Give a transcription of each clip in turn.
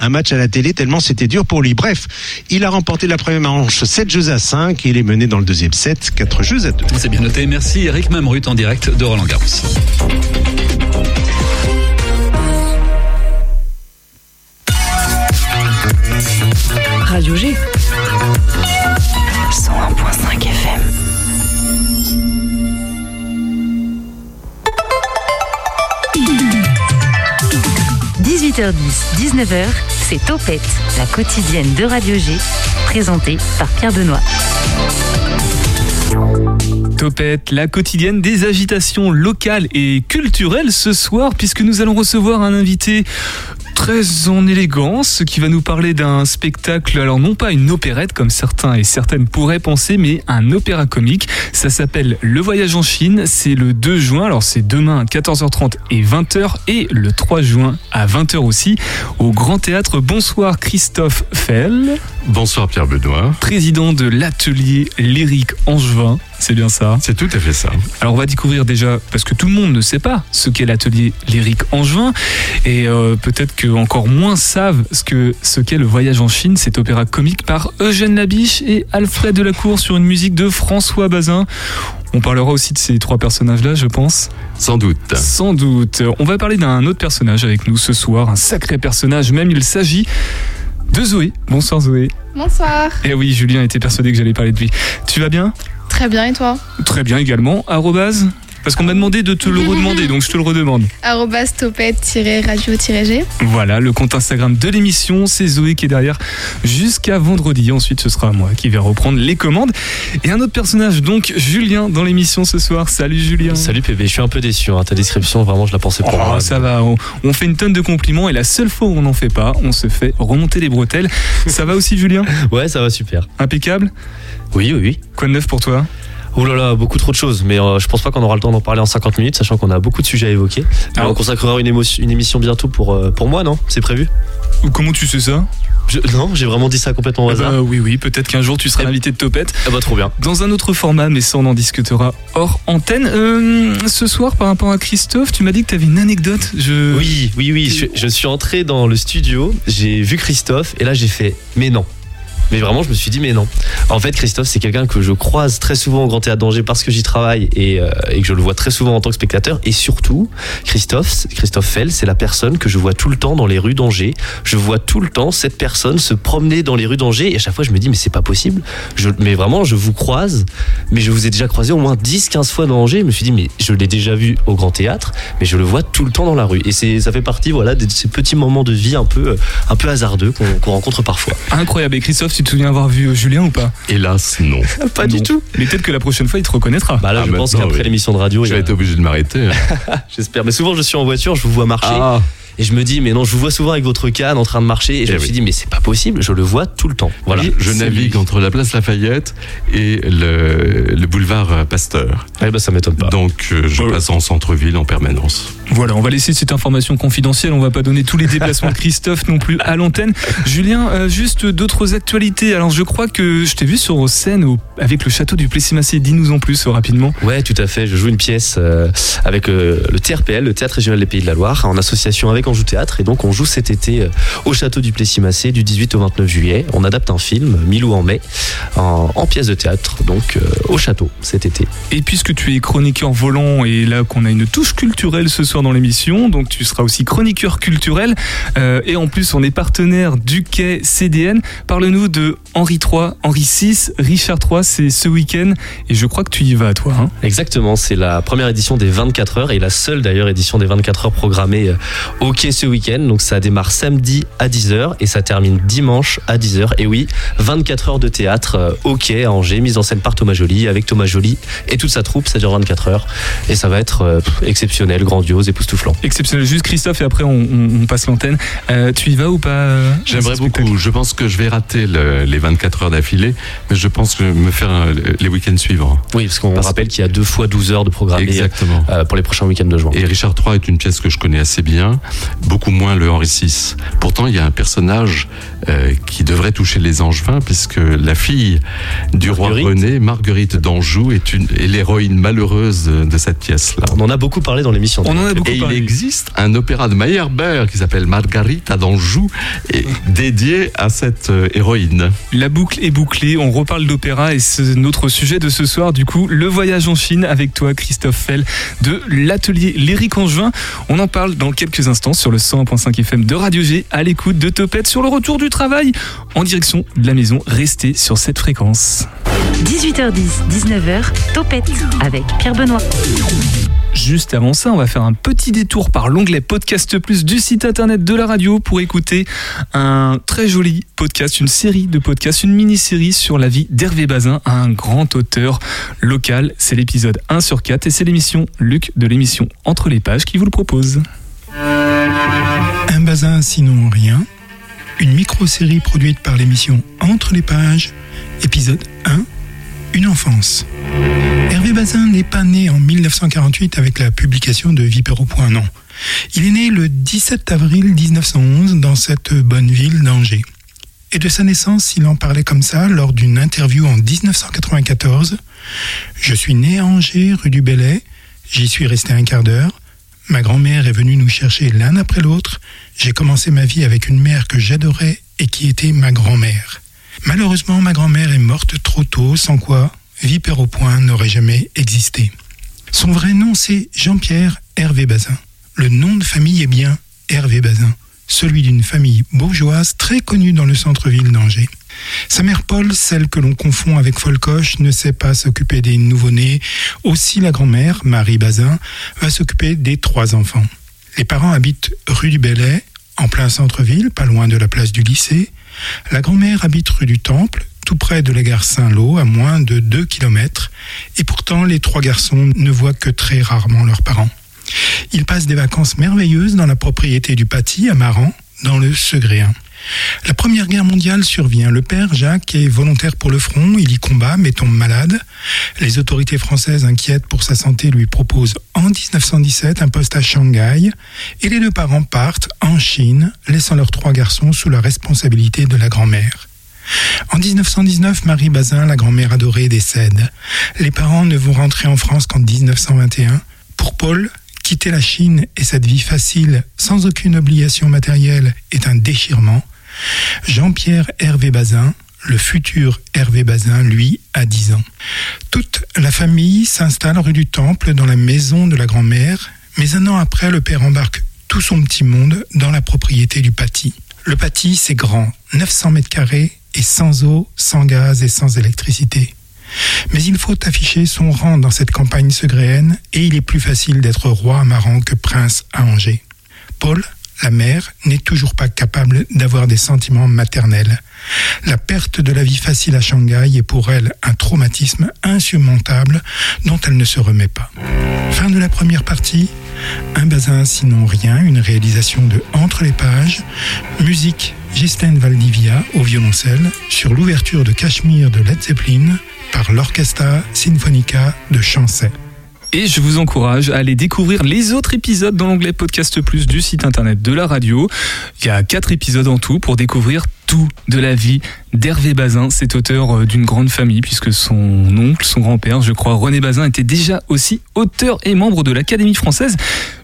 un match à la télé tellement c'était dur pour lui. Bref, il a remporté la première manche 7 jeux à 5 et il est mené dans le deuxième set 4 jeux à 2. C'est bien noté. Merci Eric Mamrut en direct de Roland Garros. Radio G. 101.5 FM. « 18h10, 19h, c'est Topette, la quotidienne de Radio G, présentée par Pierre Benoît. Topette, la quotidienne des agitations locales et culturelles ce soir, puisque nous allons recevoir un invité très en élégance qui va nous parler d'un spectacle, alors non pas une opérette comme certains et certaines pourraient penser, mais un opéra comique. Ça s'appelle Le Voyage en Chine, c'est le 2 juin, alors c'est demain à 14h30 et 20h et le 3 juin à 20h aussi au Grand Théâtre. Bonsoir Christophe Fell. Bonsoir Pierre Benoît. Président de l'atelier lyrique Angevin. C'est bien ça? C'est tout à fait ça. Alors on va découvrir déjà, parce que tout le monde ne sait pas ce qu'est l'atelier lyrique Angevin, et euh, peut-être que encore moins savent ce que ce qu'est le voyage en Chine, cet opéra comique par Eugène Labiche et Alfred Delacour sur une musique de François Bazin. On parlera aussi de ces trois personnages-là, je pense. Sans doute. Sans doute. On va parler d'un autre personnage avec nous ce soir, un sacré personnage même. Il s'agit de Zoé. Bonsoir Zoé. Bonsoir. Eh oui, Julien était persuadé que j'allais parler de lui. Tu vas bien? Très bien, et toi? Très bien également. Arrobase? Parce qu'on m'a demandé de te le redemander, donc je te le redemande. Arrobas topette-radio-g. Voilà, le compte Instagram de l'émission, c'est Zoé qui est derrière jusqu'à vendredi. Ensuite, ce sera moi qui vais reprendre les commandes. Et un autre personnage, donc Julien, dans l'émission ce soir. Salut Julien. Salut PB, je suis un peu déçu. Hein. Ta description, vraiment, je la pensais pour Oh, moi. ça va, on, on fait une tonne de compliments et la seule fois où on n'en fait pas, on se fait remonter les bretelles. ça va aussi Julien? Ouais, ça va super. Impeccable? Oui, oui, oui. Quoi de neuf pour toi? Oh là là, beaucoup trop de choses, mais euh, je pense pas qu'on aura le temps d'en parler en 50 minutes, sachant qu'on a beaucoup de sujets à évoquer. Ah. on consacrera une, émotion- une émission bientôt pour, euh, pour moi, non? C'est prévu? Comment tu sais ça? Je- Non, j'ai vraiment dit ça complètement au Eh hasard. ben, Oui, oui, peut-être qu'un jour tu seras l'invité de Topette. Ah bah trop bien. Dans un autre format, mais ça on en discutera hors antenne. Euh, ce soir, par rapport à Christophe, tu m'as dit que tu avais une anecdote. Je... Oui, oui, oui. Je, je suis entré dans le studio, j'ai vu Christophe, et là j'ai fait, mais non. Mais vraiment, je me suis dit, mais non. En fait, Christophe, c'est quelqu'un que je croise très souvent au Grand Théâtre d'Angers parce que j'y travaille et, euh, et que je le vois très souvent en tant que spectateur. Et surtout, Christophe, Christophe Fell, c'est la personne que je vois tout le temps dans les rues d'Angers. Je vois tout le temps cette personne se promener dans les rues d'Angers et à chaque fois, je me dis, mais c'est pas possible. Mais vraiment, je vous croise, mais je vous ai déjà croisé au moins 10, 15 fois dans Angers. Je me suis dit, mais je l'ai déjà vu au Grand Théâtre, mais je le vois tout le temps dans la rue. Et ça fait partie, voilà, de ces petits moments de vie un peu, euh, un peu hasardeux qu'on, qu'on rencontre parfois. Incroyable. Et Christophe, tu te souviens avoir vu euh, Julien ou pas Hélas, non. Pas du tout. Mais peut-être que la prochaine fois, il te reconnaîtra. Bah là, Ah, je pense maintenant, qu'après oui. l'émission de radio, Je a- vais être obligé de m'arrêter. j'espère. Mais souvent, je suis en voiture, je vous vois marcher. Ah, Et je me dis, mais non, je vous vois souvent avec votre canne en train de marcher. Et je Eh me oui. suis dit, mais c'est pas possible, je le vois tout le temps. Voilà. je, navigue lui. entre la place Lafayette et le, le boulevard euh, Pasteur. Ouais, bah, ça m'étonne pas. Donc, euh, je Ouais. passe en centre-ville en permanence. Voilà, on va laisser cette information confidentielle. On va pas donner tous les déplacements de Christophe non plus à l'antenne. Julien, euh, juste d'autres actualités. Alors, je crois que je t'ai vu sur scène au- avec le château du Plessis-Massé. Dis-nous en plus euh, rapidement. Ouais, tout à fait. Je joue une pièce euh, avec euh, le TRPL, le Théâtre Régional des Pays de la Loire, en association avec Anjou Théâtre. Et donc, on joue cet été euh, au château du Plessis-Massé du 18 au 29 juillet. On adapte un film, Milou en mai, en, en pièce de théâtre, donc euh, au château cet été. Et puisque tu es chroniqueur volant et là qu'on a une touche culturelle ce soir dans l'émission, donc tu seras aussi chroniqueur culturel euh, et en plus on est partenaire du quai CDN. Parle-nous de Henri III, Henri VI, Richard III, c'est ce week-end et je crois que tu y vas toi. Hein Exactement, c'est la première édition des 24 heures et la seule d'ailleurs édition des 24 heures programmée au quai ce week-end. Donc ça démarre samedi à 10h et ça termine dimanche à 10h. Et oui, 24 heures de théâtre euh, quai à Angers, mise en scène par Thomas Joly, avec Thomas Joly et toute sa troupe, ça dure 24 heures. Et ça va être euh, exceptionnel, grandiose, époustouflant. Exceptionnel, juste Christophe et après on, on- on passe l'antenne. Euh, tu y vas ou pas J'aimerais beaucoup. Je pense que je vais rater le- les 24 heures d'affilée, mais je pense que me faire les week-ends suivants. Oui, parce qu'on rappelle qu'il y a deux fois 12 heures de Exactement. euh, pour les prochains week-ends de juin. Et Richard III est une pièce que je connais assez bien. Beaucoup moins le Henri VI. Pourtant, il y a un personnage euh, qui devrait toucher les Angevins, puisque la fille du roi. René, Marguerite d'Anjou, est, l'héroïne malheureuse de, de cette pièce-là. On en a beaucoup parlé dans l'émission. On en a beaucoup Et il existe un opéra de Meyerbeer qui s'appelle Margarita d'Anjou, et dédié à cette euh, héroïne. La boucle est bouclée, on reparle d'opéra et c'est notre sujet de ce soir, du coup, le voyage en Chine avec toi, Christophe Fell, de l'atelier L'Éric Angevin. On en parle dans quelques instants sur le 101.5 FM de Radio G, à l'écoute de Topette sur le retour du travail, en direction de la maison. Restez sur cette fréquence. 18h10, 19h, Topette avec Pierre Benoît. Juste avant ça, on va faire un petit détour par l'onglet Podcast Plus du site internet de la radio pour écouter un très joli podcast, une série de podcasts, une mini-série sur la vie d'Hervé Bazin, un grand auteur local. C'est l'épisode 1 sur 4 et c'est l'émission Luc de l'émission Entre les pages qui vous le propose. Un bazin sinon rien, une micro-série produite par l'émission Entre les pages, épisode 1, Une enfance. Hervé Bazin n'est pas né en 1948 avec la publication de Vipero. Non. Il est né le 17 avril 1911 dans cette bonne ville d'Angers. Et de sa naissance, il en parlait comme ça lors d'une interview en 1994. Je suis né à Angers, rue du Bellay. J'y suis resté un quart d'heure. Ma grand-mère est venue nous chercher l'un après l'autre. J'ai commencé ma vie avec une mère que j'adorais et qui était ma grand-mère. Malheureusement, ma grand-mère est morte trop tôt, sans quoi Vipère au point n'aurait jamais existé. Son vrai nom, c'est Jean-Pierre Hervé Bazin. Le nom de famille est bien Hervé Bazin, celui d'une famille bourgeoise très connue dans le centre-ville d'Angers. Sa mère Paul, celle que l'on confond avec Folcoche, ne sait pas s'occuper des nouveau-nés. Aussi la grand-mère, Marie Bazin, va s'occuper des trois enfants. Les parents habitent rue du Bellay, en plein centre-ville, pas loin de la place du lycée. La grand-mère habite rue du Temple, tout près de la gare Saint-Lô, à moins de 2 km. Et pourtant, les trois garçons ne voient que très rarement leurs parents. Ils passent des vacances merveilleuses dans la propriété du Paty, à Maran, dans le Segréen. La Première Guerre mondiale survient. Le père, Jacques, est volontaire pour le front. Il y combat, mais tombe malade. Les autorités françaises, inquiètes pour sa santé, lui proposent en 1917 un poste à Shanghai. Et les deux parents partent en Chine, laissant leurs trois garçons sous la responsabilité de la grand-mère. En 1919, Marie Bazin, la grand-mère adorée, décède. Les parents ne vont rentrer en France qu'en 1921. Pour Paul, quitter la Chine et cette vie facile, sans aucune obligation matérielle, est un déchirement. Jean-Pierre Hervé Bazin, le futur Hervé Bazin, lui, a 10 ans. Toute la famille s'installe rue du Temple dans la maison de la grand-mère, mais un an après, le père embarque tout son petit monde dans la propriété du Paty. Le Paty, c'est grand, 900 mètres carrés et sans eau, sans gaz et sans électricité. Mais il faut afficher son rang dans cette campagne segréenne et il est plus facile d'être roi à Maran que prince à Angers. Paul, la mère, n'est toujours pas capable d'avoir des sentiments maternels. La perte de la vie facile à Shanghai est pour elle un traumatisme insurmontable dont elle ne se remet pas. Fin de la première partie. Un bazin sinon rien, une réalisation de Entre les pages. Musique Ghislaine Valdivia au violoncelle sur l'ouverture de Cachemire de Led Zeppelin par l'Orchestra Sinfonica de Chancet. Et je vous encourage à aller découvrir les autres épisodes dans l'onglet Podcast Plus du site internet de la radio. Il y a quatre épisodes en tout pour découvrir tout de la vie d'Hervé Bazin, cet auteur euh, d'une grande famille, puisque son oncle, son grand-père, je crois, René Bazin, était déjà aussi auteur et membre de l'Académie française.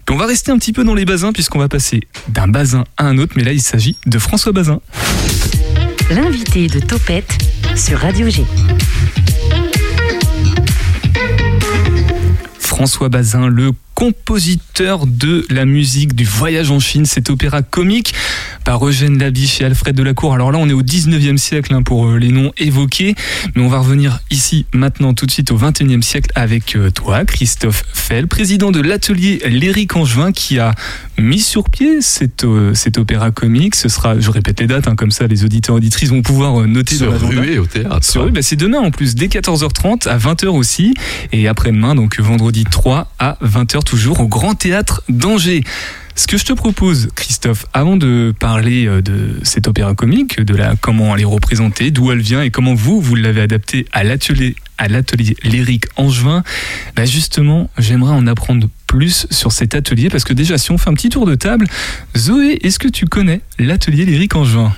On va rester un petit peu dans les Bazins, puisqu'on va passer d'un Bazin à un autre, mais là il s'agit de François Bazin. L'invité de Topette sur Radio G. François Bazin, le compositeur de la musique du Voyage en Chine, cet opéra comique par Eugène Labiche et Alfred Delacour. Alors là, on est au 19e siècle hein, pour euh, les noms évoqués, mais on va revenir ici maintenant tout de suite au 21e siècle avec euh, toi, Christophe Fell, président de l'atelier L'Éric Angevin, qui a mis sur pied cet, euh, cet opéra comique. Ce sera, je répète les dates, hein, comme ça les auditeurs et auditrices vont pouvoir euh, noter Se ruer au théâtre. Eux, bah, c'est demain en plus, dès 14h30 à 20h aussi. Et après-demain, donc vendredi 3 à 20h toujours au Grand Théâtre d'Angers. Ce que je te propose, Christophe, avant de parler euh, de cet opéra comique, de la comment elle est représentée, d'où elle vient et comment vous, vous l'avez adapté à l'atelier, à l'atelier Lyrique Angevin, bah justement, j'aimerais en apprendre plus sur cet atelier Parce que déjà, si on fait un petit tour de table, Zoé, est-ce que tu connais l'atelier Lyrique Angevin?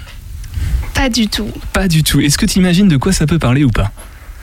Pas du tout. Pas du tout. Est-ce que tu imagines de quoi ça peut parler ou pas?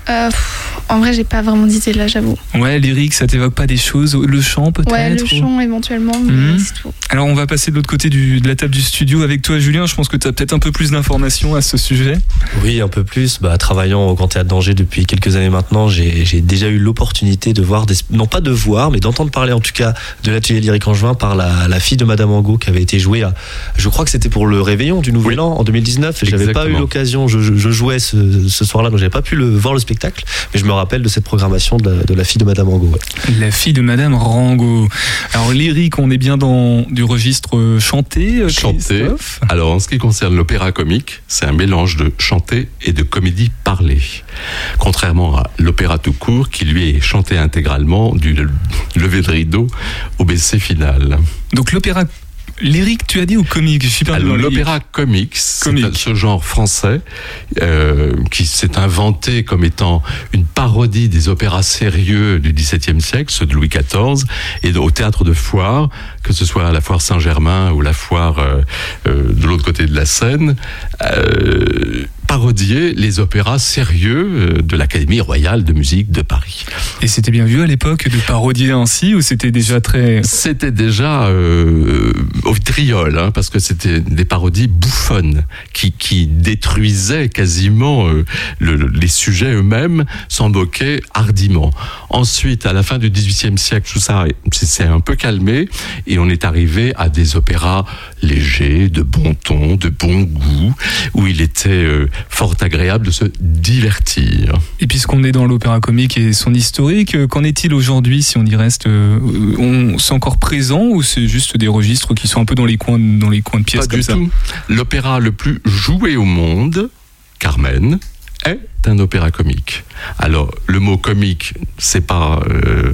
Euh, pff, en vrai, j'ai pas vraiment d'idée là, j'avoue. Ouais, lyrique, ça t'évoque pas des choses Le chant peut-être Ouais, le ou- chant éventuellement, mais Mhm. c'est tout. Alors on va passer de l'autre côté du- de la table du studio avec toi Julien, je pense que tu as peut-être un peu plus d'informations à ce sujet. Oui, un peu plus. Bah, travaillant au Grand Théâtre d'Angers depuis quelques années maintenant, j'ai j'ai déjà eu l'opportunité de voir, des, non pas de voir, mais d'entendre parler en tout cas de l'atelier lyrique angevin par la, la fille de Madame Angot qui avait été jouée à, je crois que c'était pour le réveillon du Nouvel Oui. An en 2019. et J'avais pas eu l'occasion, je, je- je jouais ce, ce soir-là, donc j'avais pas pu le, voir le spectacle, mais je me rappelle de cette programmation de la, de la fille de Madame ouais. La fille de Madame Rango. Alors lyrique, on est bien dans du registre euh, chanté, euh, Chanté. Alors, en ce qui concerne l'opéra comique, c'est un mélange de chanté et de comédie parlée. Contrairement à l'opéra tout court, qui lui est chanté intégralement du lever de rideau au baissé final. Donc l'opéra lyrique, tu as dit ou comique? L'opéra comique, c'est ce genre français euh, qui s'est inventé comme étant une parodie des opéras sérieux du XVIIe siècle, ceux de Louis XIV, et au théâtre de foire, que ce soit à la foire Saint-Germain ou la foire euh, euh, de l'autre côté de la Seine, parodier les opéras sérieux euh, de l'Académie royale de musique de Paris. Et c'était bien vu à l'époque de parodier ainsi ou c'était déjà très... C'était déjà euh, au vitriol, hein, parce que c'était des parodies bouffonnes qui, qui détruisaient quasiment euh, le- le- les sujets eux-mêmes, s'en moquaient hardiment. Ensuite, à la fin du XVIIIe siècle, tout ça s'est un peu calmé et on est arrivé à des opéras légers, de bon ton, de bon goût, où il était euh, fort agréable de se divertir. Et puisqu'on est dans l'opéra comique et son historique, euh, qu'en est-il aujourd'hui si on y reste euh, on C'est encore présent ou c'est juste des registres qui sont un peu dans les coins, dans les coins de pièces Pas comme du ça? tout. L'opéra le plus joué au monde, Carmen, est un opéra comique. Alors, le mot comique, c'est pas euh,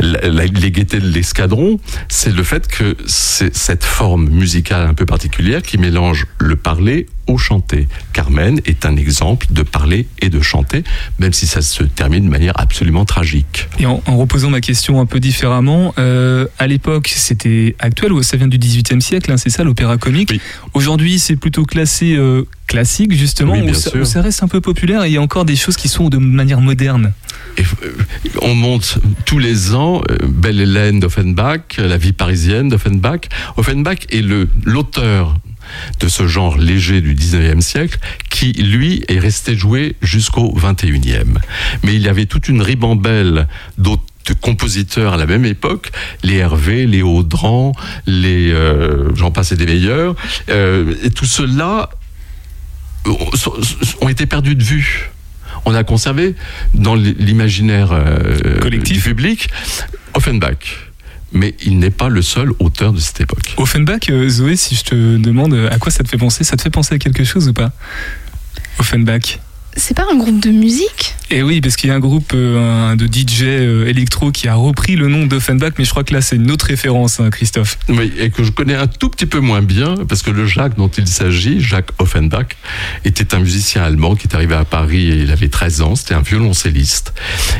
la- la- les gaietés de l'escadron, c'est le fait que c'est cette forme musicale un peu particulière qui mélange le parler au chanter. Carmen est un exemple de parler et de chanter, même si ça se termine de manière absolument tragique. Et en, en reposant ma question un peu différemment, euh, à l'époque c'était actuel ou ça vient du XVIIIe siècle, hein, c'est ça l'opéra comique Oui. Aujourd'hui c'est plutôt classé euh, classique justement, Oui, ou, ça, reste un peu populaire et il y a encore des choses qui sont de manière moderne. Euh, on monte tous les ans euh, Belle Hélène d'Offenbach, La vie parisienne d'Offenbach. Offenbach est l'auteur de ce genre léger du 19e siècle qui, lui, est resté joué jusqu'au 21e. Mais il y avait toute une ribambelle d'autres compositeurs à la même époque, les Hervé, les Audran, les euh, j'en passe et des meilleurs, euh, et tout cela ont été perdus de vue. On a conservé dans l'imaginaire euh, Collectif. du public Offenbach. Mais il n'est pas le seul auteur de cette époque. Offenbach, euh, Zoé, si je te demande euh, à quoi ça te fait penser, ça te fait penser à quelque chose ou pas? Offenbach C'est pas un groupe de musique Et oui, parce qu'il y a un groupe euh, de DJ euh, électro qui a repris le nom d'Offenbach, mais je crois que là c'est une autre référence, hein, Christophe. Oui, et que je connais un tout petit peu moins bien, parce que le Jacques dont il s'agit, Jacques Offenbach, était un musicien allemand qui est arrivé à Paris et il avait 13 ans, c'était un violoncelliste.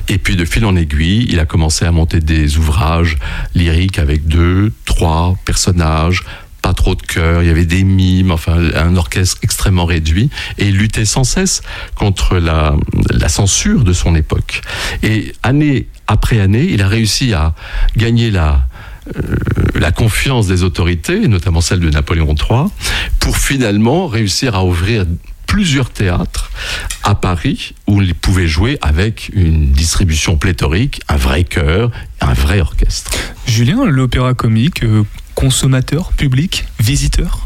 Et puis de fil en aiguille, il a commencé à monter des ouvrages lyriques avec deux, trois personnages, pas trop de chœurs, il y avait des mimes, enfin un orchestre extrêmement réduit, et il luttait sans cesse contre la, censure de son époque. Et année après année, il a réussi à gagner la, euh, confiance des autorités, notamment celle de Napoléon III, pour finalement réussir à ouvrir plusieurs théâtres à Paris où il pouvait jouer avec une distribution pléthorique, un vrai chœur, un vrai orchestre. Julien, l'opéra comique, euh, consommateur, public, visiteur?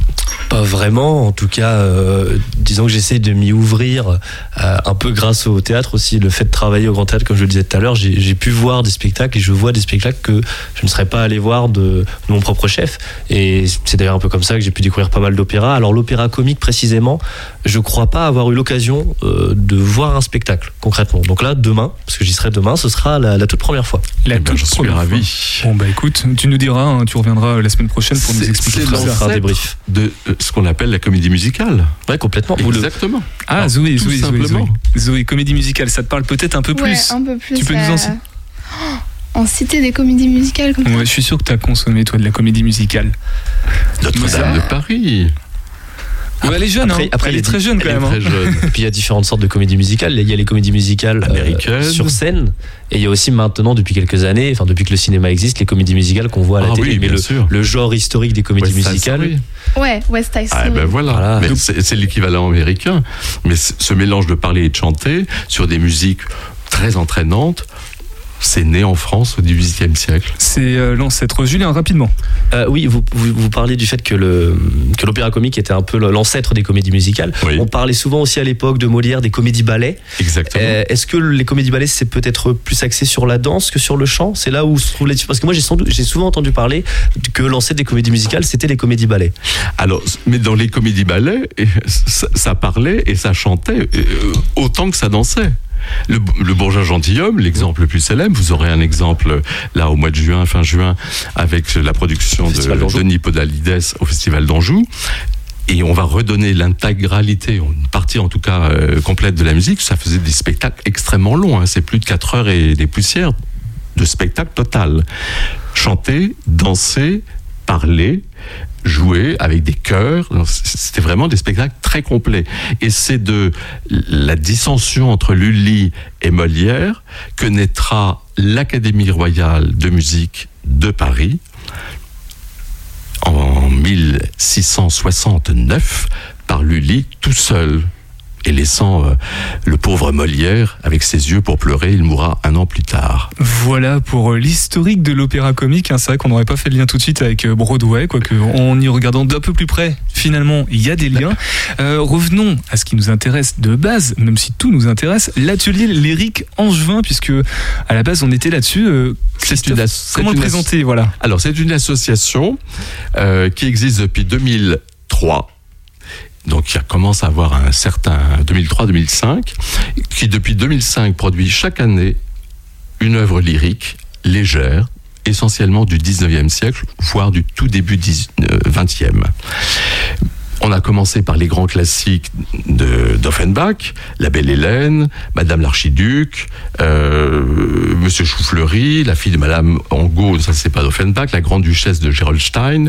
Pas vraiment, en tout cas, euh, disons que j'essaie de m'y ouvrir euh, un peu grâce au théâtre aussi. Le fait de travailler au Grand Théâtre, comme je le disais tout à l'heure, j'ai j'ai pu voir des spectacles et je vois des spectacles que je ne serais pas allé voir de, de mon propre chef. Et c'est d'ailleurs un peu comme ça que j'ai pu découvrir pas mal d'opéras. Alors l'opéra comique précisément, je crois pas avoir eu l'occasion euh, de voir un spectacle concrètement. Donc là, demain, parce que j'y serai demain, ce sera la, la toute première fois. La Eh ben, toute je suis première ravi. Bon bah écoute, tu nous diras, hein, tu reviendras la semaine prochaine pour nous expliquer c'est tout On ça. fera un débrief. de ce qu'on appelle la comédie musicale. Ouais, complètement. Le- Exactement. Ah Alors, Zoé, Zoé, Zoé, Zoé, comédie musicale, ça te parle peut-être un peu Ouais, plus un peu plus. Tu peux nous euh, en- en citer des comédies musicales comme ça. Je suis sûr que tu as consommé, toi, de la comédie musicale. Notre-Dame de Paris. Ouais, elle est jeune, Après- hein. après, elle est très jeune quand même. très hein. jeune. Et puis il y a différentes sortes de comédies musicales. Il y a les comédies musicales euh, Américaines. sur scène, et il y a aussi maintenant, depuis quelques années, enfin depuis que le cinéma existe, les comédies musicales qu'on voit à la Ah télé. oui, mais bien le, sûr. le genre historique des comédies West Side musicales, Story. Ouais, West Side Ah Story. ben voilà, c'est l'équivalent américain. Mais ce mélange de parler et de chanter sur des musiques très entraînantes, c'est né en France au XVIIIe siècle. C'est euh, l'ancêtre. Julien, rapidement. Euh, oui, vous, vous, vous parliez du fait que le que l'opéra comique était un peu l'ancêtre des comédies musicales. Oui. On parlait souvent aussi à l'époque de Molière des comédies ballets. Exactement. Euh, Est-ce que les comédies ballets c'est peut-être plus axé sur la danse que sur le chant? C'est là où se trouve la Parce que moi j'ai sans doute- j'ai souvent entendu parler que l'ancêtre des comédies musicales c'était les comédies ballets. Alors, mais dans les comédies ballets, et ça, ça parlait et ça chantait autant que ça dansait. Le, le bourgeois gentilhomme, l'exemple le plus célèbre, vous aurez un exemple là au mois de juin, fin juin, avec la production de. Denis Podalides au Festival d'Anjou. Et on va redonner l'intégralité, une partie en tout cas euh, complète de la musique. Ça faisait des spectacles extrêmement longs. hein. C'est plus de 4 heures et des poussières de spectacle total. Chanter, danser, parler, jouer avec des chœurs. C'était vraiment des spectacles très complets. Et c'est de la dissension entre Lully et Molière que naîtra l'Académie royale de musique de Paris en 1669 par Lully tout seul. Et laissant euh, le pauvre Molière avec ses yeux pour pleurer, il mourra un an plus tard. Voilà pour euh, l'historique de l'opéra comique. hein. C'est vrai qu'on n'aurait pas fait le lien tout de suite avec euh, Broadway, quoique en y regardant d'un peu plus près, finalement, il y a des liens. Euh, revenons à ce qui nous intéresse de base, même si tout nous intéresse, l'atelier lyrique angevin, puisque à la base on était là-dessus. Euh, comment le présenter Voilà. Alors, c'est une association qui existe depuis 2003. Donc, qui commence à avoir un certain 2003-2005, qui depuis 2005 produit chaque année une œuvre lyrique légère, essentiellement du 19e siècle, voire du tout début 10 euh, 20e. On a commencé par les grands classiques d'Offenbach, La Belle Hélène, Madame l'Archiduc, euh, Monsieur Choufleury, la fille de Madame Angot, ça c'est pas d'Offenbach, La Grande Duchesse de Gerolstein,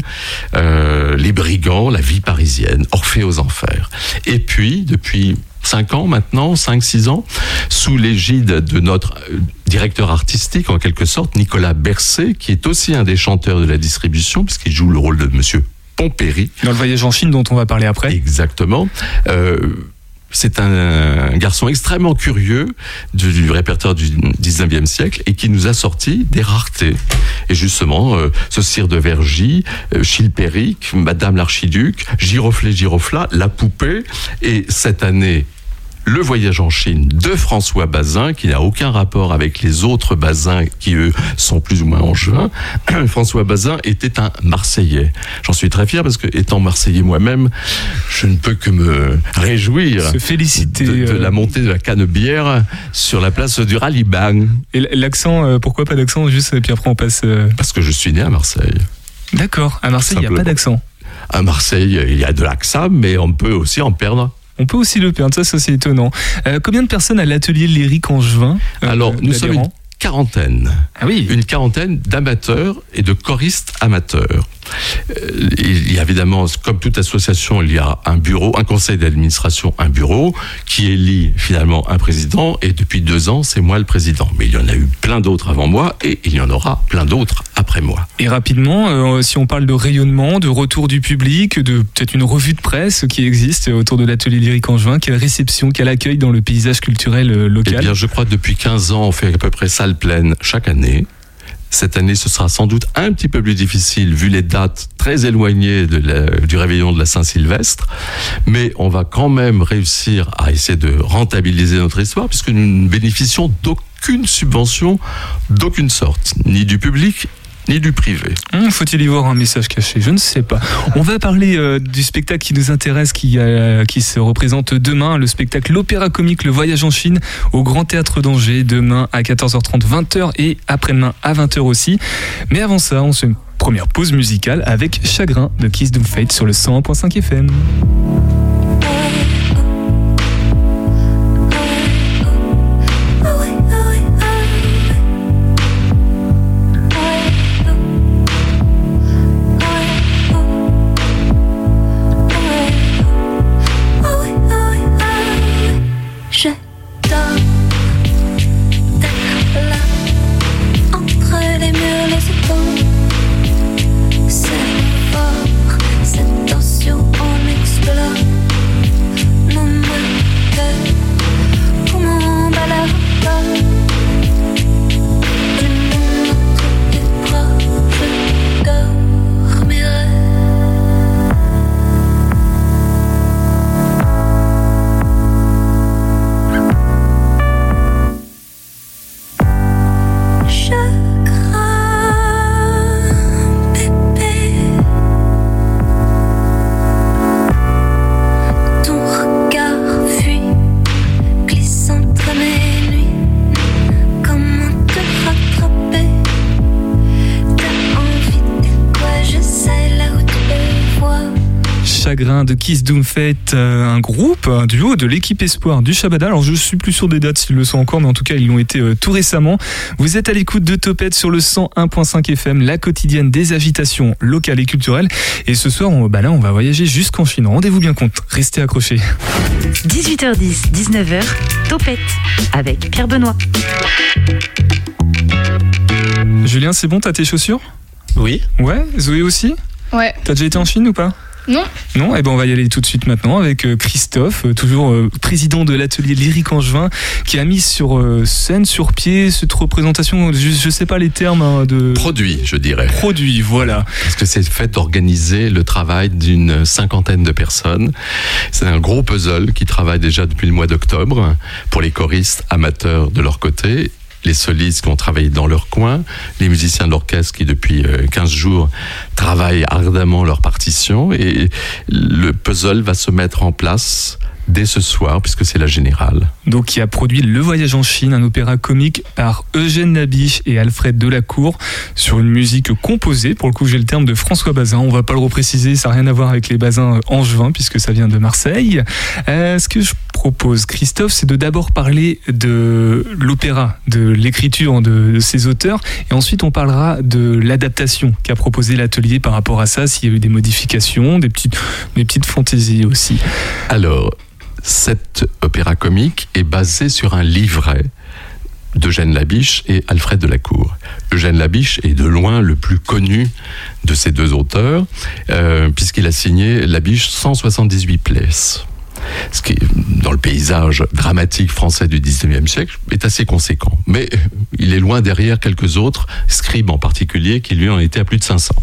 euh, Les Brigands, La Vie parisienne, Orphée aux Enfers. Et puis, depuis cinq ans maintenant, 5-6 ans, sous l'égide de notre euh, directeur artistique, en quelque sorte, Nicolas Bercet, qui est aussi un des chanteurs de la distribution, puisqu'il joue le rôle de Monsieur Pompéry. Dans le voyage en Chine dont on va parler après. Exactement. Euh, c'est un, garçon extrêmement curieux du, du répertoire du 19e siècle et qui nous a sorti des raretés. Et justement, euh, ce cire de Vergy, euh, Chilpéric, Madame l'Archiduc, Giroflé Girofla, La Poupée, et cette année, le voyage en Chine de François Bazin, qui n'a aucun rapport avec les autres Bazins qui, eux, sont plus ou moins angevins. François Bazin était un Marseillais. J'en suis très fier parce que, étant Marseillais moi-même, je ne peux que me réjouir Se féliciter. de, de euh, la montée de la canne-bière sur la place du Rallye-Bang. Et l'accent, euh, pourquoi pas d'accent Juste, et puis après on passe. euh, Parce que je suis né à Marseille. D'accord. À Marseille, il n'y a pas d'accent. À Marseille, il y a de l'accent, mais on peut aussi en perdre. On peut aussi le perdre, ça, ça c'est étonnant. Euh, combien de personnes à l'atelier lyrique angevin euh, Alors, nous sommes une quarantaine. Ah oui. une quarantaine d'amateurs et de choristes amateurs. Euh, Il y a évidemment, comme toute association, il y a un bureau, un conseil d'administration, un bureau qui élit finalement un président et depuis deux ans, c'est moi le président. Mais il y en a eu plein d'autres avant moi et il y en aura plein d'autres après moi. Et rapidement, euh, si on parle de rayonnement, de retour du public, de peut-être une revue de presse qui existe autour de l'atelier lyrique angevin, quelle réception, quel accueil dans le paysage culturel euh, Eh local bien, je crois que depuis 15 ans, on fait à peu près salle pleine chaque année. Cette année, ce sera sans doute un petit peu plus difficile vu les dates très éloignées du réveillon de la Saint-Sylvestre. Mais on va quand même réussir à essayer de rentabiliser notre histoire puisque nous ne bénéficions d'aucune subvention d'aucune sorte, ni du public, ni du privé. Hum, Faut-il y voir un message caché? Je ne sais pas. On va parler euh, du spectacle qui nous intéresse, qui, euh, qui se représente demain, le spectacle L'Opéra Comique, Le Voyage en Chine, au Grand Théâtre d'Angers, demain à 14h30, 20h et après-demain à 20h aussi. Mais avant ça, on se une première pause musicale avec Chagrin de Kiss Doom Fate sur le 101.5 FM. Chagrin de Kiss Doom Fate, euh, un groupe, un duo de l'équipe Espoir du Shabada. Alors je suis plus sûr des dates s'ils le sont encore, mais en tout cas ils l'ont été euh, tout récemment. Vous êtes à l'écoute de Topette sur le 101.5 FM, la quotidienne des agitations locales et culturelles. Et ce soir, on, bah là, on va voyager jusqu'en Chine. Rendez-vous bien compte, restez accrochés. 18h10, 19h, Topette avec Pierre Benoît. Julien, c'est bon, t'as tes chaussures? Oui. Ouais, Zoé aussi? Ouais. T'as déjà été en Chine ou pas? Non. Non, eh ben on va y aller tout de suite maintenant avec euh, Christophe, euh, toujours euh, président de l'atelier Lyrique Angevin, qui a mis sur scène, sur pied, cette représentation, je, je sais pas les termes hein, de Produit, je dirais. produit, voilà. Parce que c'est le fait d'organiser le travail d'une cinquantaine de personnes. C'est un gros puzzle qui travaille déjà depuis le mois d'octobre pour les choristes amateurs de leur côté. Les solistes qui ont travaillé dans leur coin, les musiciens de l'orchestre qui depuis euh, 15 jours travaillent ardemment leur partition et le puzzle va se mettre en place dès ce soir puisque c'est la générale. Donc qui a produit Le Voyage en Chine, un opéra comique par Eugène Labiche et Alfred Delacour sur une musique composée. Pour le coup, j'ai le terme de François Bazin. On va pas le repréciser, ça n'a rien à voir avec les Bazins euh, angevins puisque ça vient de Marseille. Euh, ce que je propose, Christophe, c'est de d'abord parler de l'opéra, de l'écriture de, de ses auteurs, et ensuite on parlera de l'adaptation qu'a proposé l'atelier par rapport à ça, s'il y a eu des modifications, des petites, des petites fantaisies aussi. Alors, cet opéra comique est basé sur un livret d'Eugène Labiche et Alfred Delacour. Eugène Labiche est de loin le plus connu de ces deux auteurs, euh, puisqu'il a signé Labiche 178 places. Ce qui, dans le paysage dramatique français du 19e siècle, est assez conséquent. Mais il est loin derrière quelques autres, Scribe en particulier, qui lui en était à plus de 500.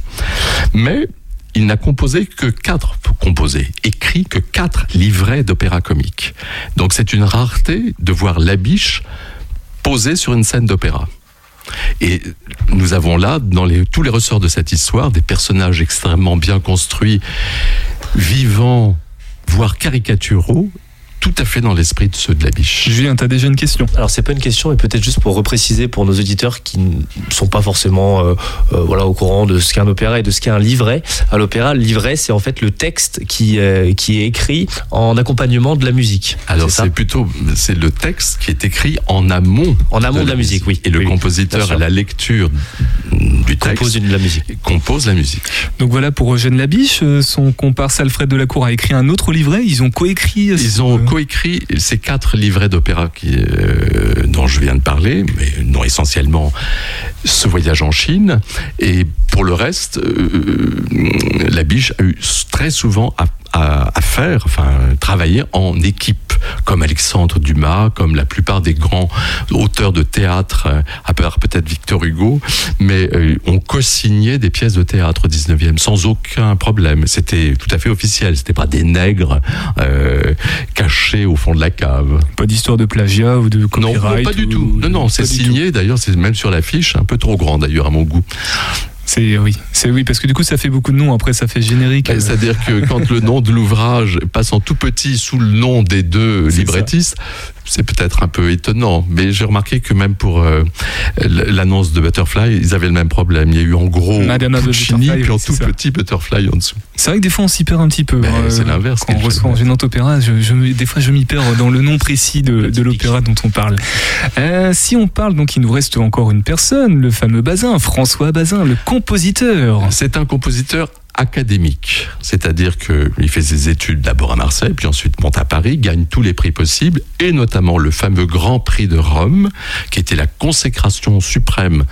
Mais il n'a composé que quatre, composé, écrit que quatre livrets d'opéra comique. Donc c'est une rareté de voir Labiche posé sur une scène d'opéra. Et nous avons là, dans tous les ressorts de cette histoire, des personnages extrêmement bien construits, vivants, voire caricaturaux, tout à fait dans l'esprit de ceux de la biche. Julien, t'as déjà une question? Alors c'est pas une question, mais peut-être juste pour repréciser pour nos auditeurs qui ne sont pas forcément euh, euh, voilà au courant de ce qu'est un opéra et de ce qu'est un livret. À l'opéra, le livret c'est en fait le texte qui euh, qui est écrit en accompagnement de la musique. Alors C'est plutôt c'est le texte qui est écrit en amont. En amont de la musique, oui. Et le Oui, compositeur à la lecture du texte compose une- de la musique. compose la musique. Donc voilà pour Eugène Labiche, son comparse Alfred Delacour a écrit un autre livret, ils ont coécrit. Ils ont coécrit ces quatre livrets d'opéra euh, dont je viens de parler, mais non essentiellement ce voyage en Chine. Et pour le reste, euh, la biche a eu très souvent à, à- à faire, enfin, travailler en équipe, comme Alexandre Dumas, comme la plupart des grands auteurs de théâtre, euh, à part peut-être Victor Hugo, mais euh, on co-signait des pièces de théâtre au 19e sans aucun problème. C'était tout à fait officiel, c'était pas des nègres euh, cachés au fond de la cave. Pas d'histoire de plagiat ou de copyright. non, pas du ou- tout. Non, non, c'est signé. D'ailleurs, c'est même sur l'affiche, un peu trop grand d'ailleurs à mon goût. C'est oui, c'est oui parce que du coup ça fait beaucoup de noms. Après ça fait générique. C'est-à-dire que quand le nom de l'ouvrage passe en tout petit sous le nom des deux librettistes, c'est peut-être un peu étonnant. Mais j'ai remarqué que même pour euh, l'annonce de Butterfly, ils avaient le même problème. Il y a eu en gros Puccini, puis en tout ça. petit Butterfly en dessous. C'est vrai que des fois on s'y perd un petit peu. Ben, hein, c'est l'inverse Quand on reçoit un fait. gênant opéra, je, des fois je m'y perds dans le nom précis de, de l'opéra dont on parle. Euh, si on parle, donc il nous reste encore une personne, le fameux Bazin, François Bazin, le compositeur. C'est un compositeur académique, c'est-à-dire qu'il fait ses études d'abord à Marseille, puis ensuite monte à Paris, gagne tous les prix possibles, et notamment le fameux Grand Prix de Rome, qui était la consécration suprême,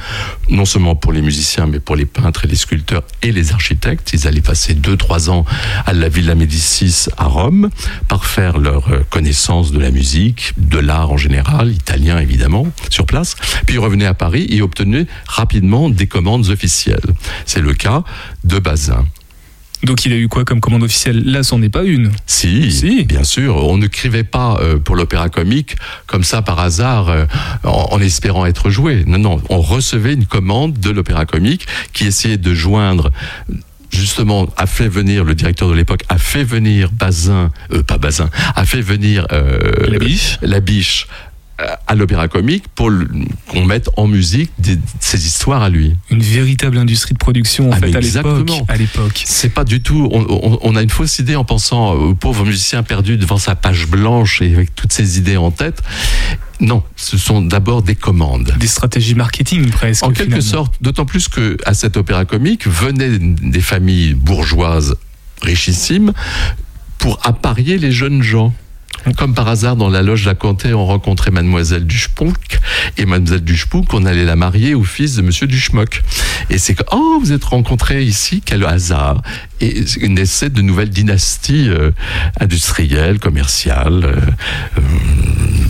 non seulement pour les musiciens, mais pour les peintres et les sculpteurs et les architectes. Ils allaient passer deux, trois ans à la Villa Médicis à Rome, par faire leur euh, connaissance de la musique, de l'art en général, italien évidemment, sur place. Puis revenaient à Paris et obtenaient rapidement des commandes officielles. C'est le cas de Bazin. Donc il a eu quoi comme commande officielle? Là, c'en est pas une. Si, Si. bien sûr. On ne crivait pas euh, pour l'opéra comique comme ça par hasard euh, en, en espérant être joué. Non, non. On recevait une commande de l'opéra comique qui essayait de joindre justement a fait venir le directeur de l'époque a fait venir Bazin euh, pas Bazin a fait venir euh, La biche. la biche à l'opéra comique pour qu'on mette en musique des- ces histoires à lui. Une véritable industrie de production en Ah, fait à l'époque. À l'époque. C'est pas du tout. On, on- on a une fausse idée en pensant au pauvre musicien perdu devant sa page blanche et avec toutes ses idées en tête. Non, ce sont d'abord des commandes. Des stratégies marketing presque. En quelque finalement. sorte, d'autant plus que à cet opéra comique venaient des familles bourgeoises richissimes pour apparier les jeunes gens. Comme par hasard, dans la loge la Comté, on rencontrait Mademoiselle Duchponck. Et Mademoiselle Duchponck, on allait la marier au fils de Monsieur Duchmock. Et c'est que, oh, vous êtes rencontrés ici, quel hasard. Et naissaient de nouvelles dynasties euh, industrielles, commerciales. euh, euh,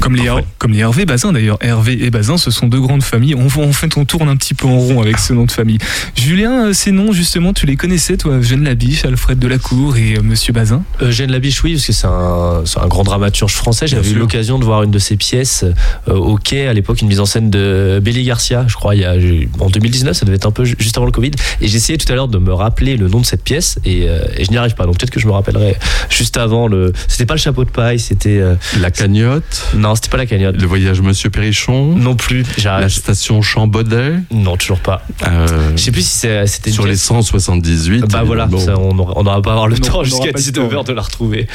Comme les, comme les Hervé Bazin d'ailleurs. Hervé et Bazin, ce sont deux grandes familles. On, en fait, on tourne un petit peu en rond avec ce nom de famille. Julien, euh, ces noms, justement, tu les connaissais, toi Eugène Labiche, Alfred Delacour et euh, Monsieur Bazin? Eugène Labiche, oui, parce que c'est un, c'est un grand dramaturge français. J'avais eu l'occasion de voir une de ses pièces euh, au quai, à l'époque, une mise en scène de Béli Garcia, je crois, il y a, en 2019, ça devait être un peu ju- juste avant le Covid. Et j'essayais tout à l'heure de me rappeler le nom de cette pièce et, euh, et je n'y arrive pas. Donc peut-être que je me rappellerai juste avant le. C'était pas le chapeau de paille, c'était. euh, la cagnotte, Non, c'était pas la cagnotte. le voyage Monsieur Périchon, Non plus. la station Chambaudet. Non, toujours pas. euh, Je sais plus si c'était sur les pièce- 178. Bah voilà, bon. ça, on n'aura pas avoir le Non, temps jusqu'à pas le temps, 19h ouais. de la retrouver.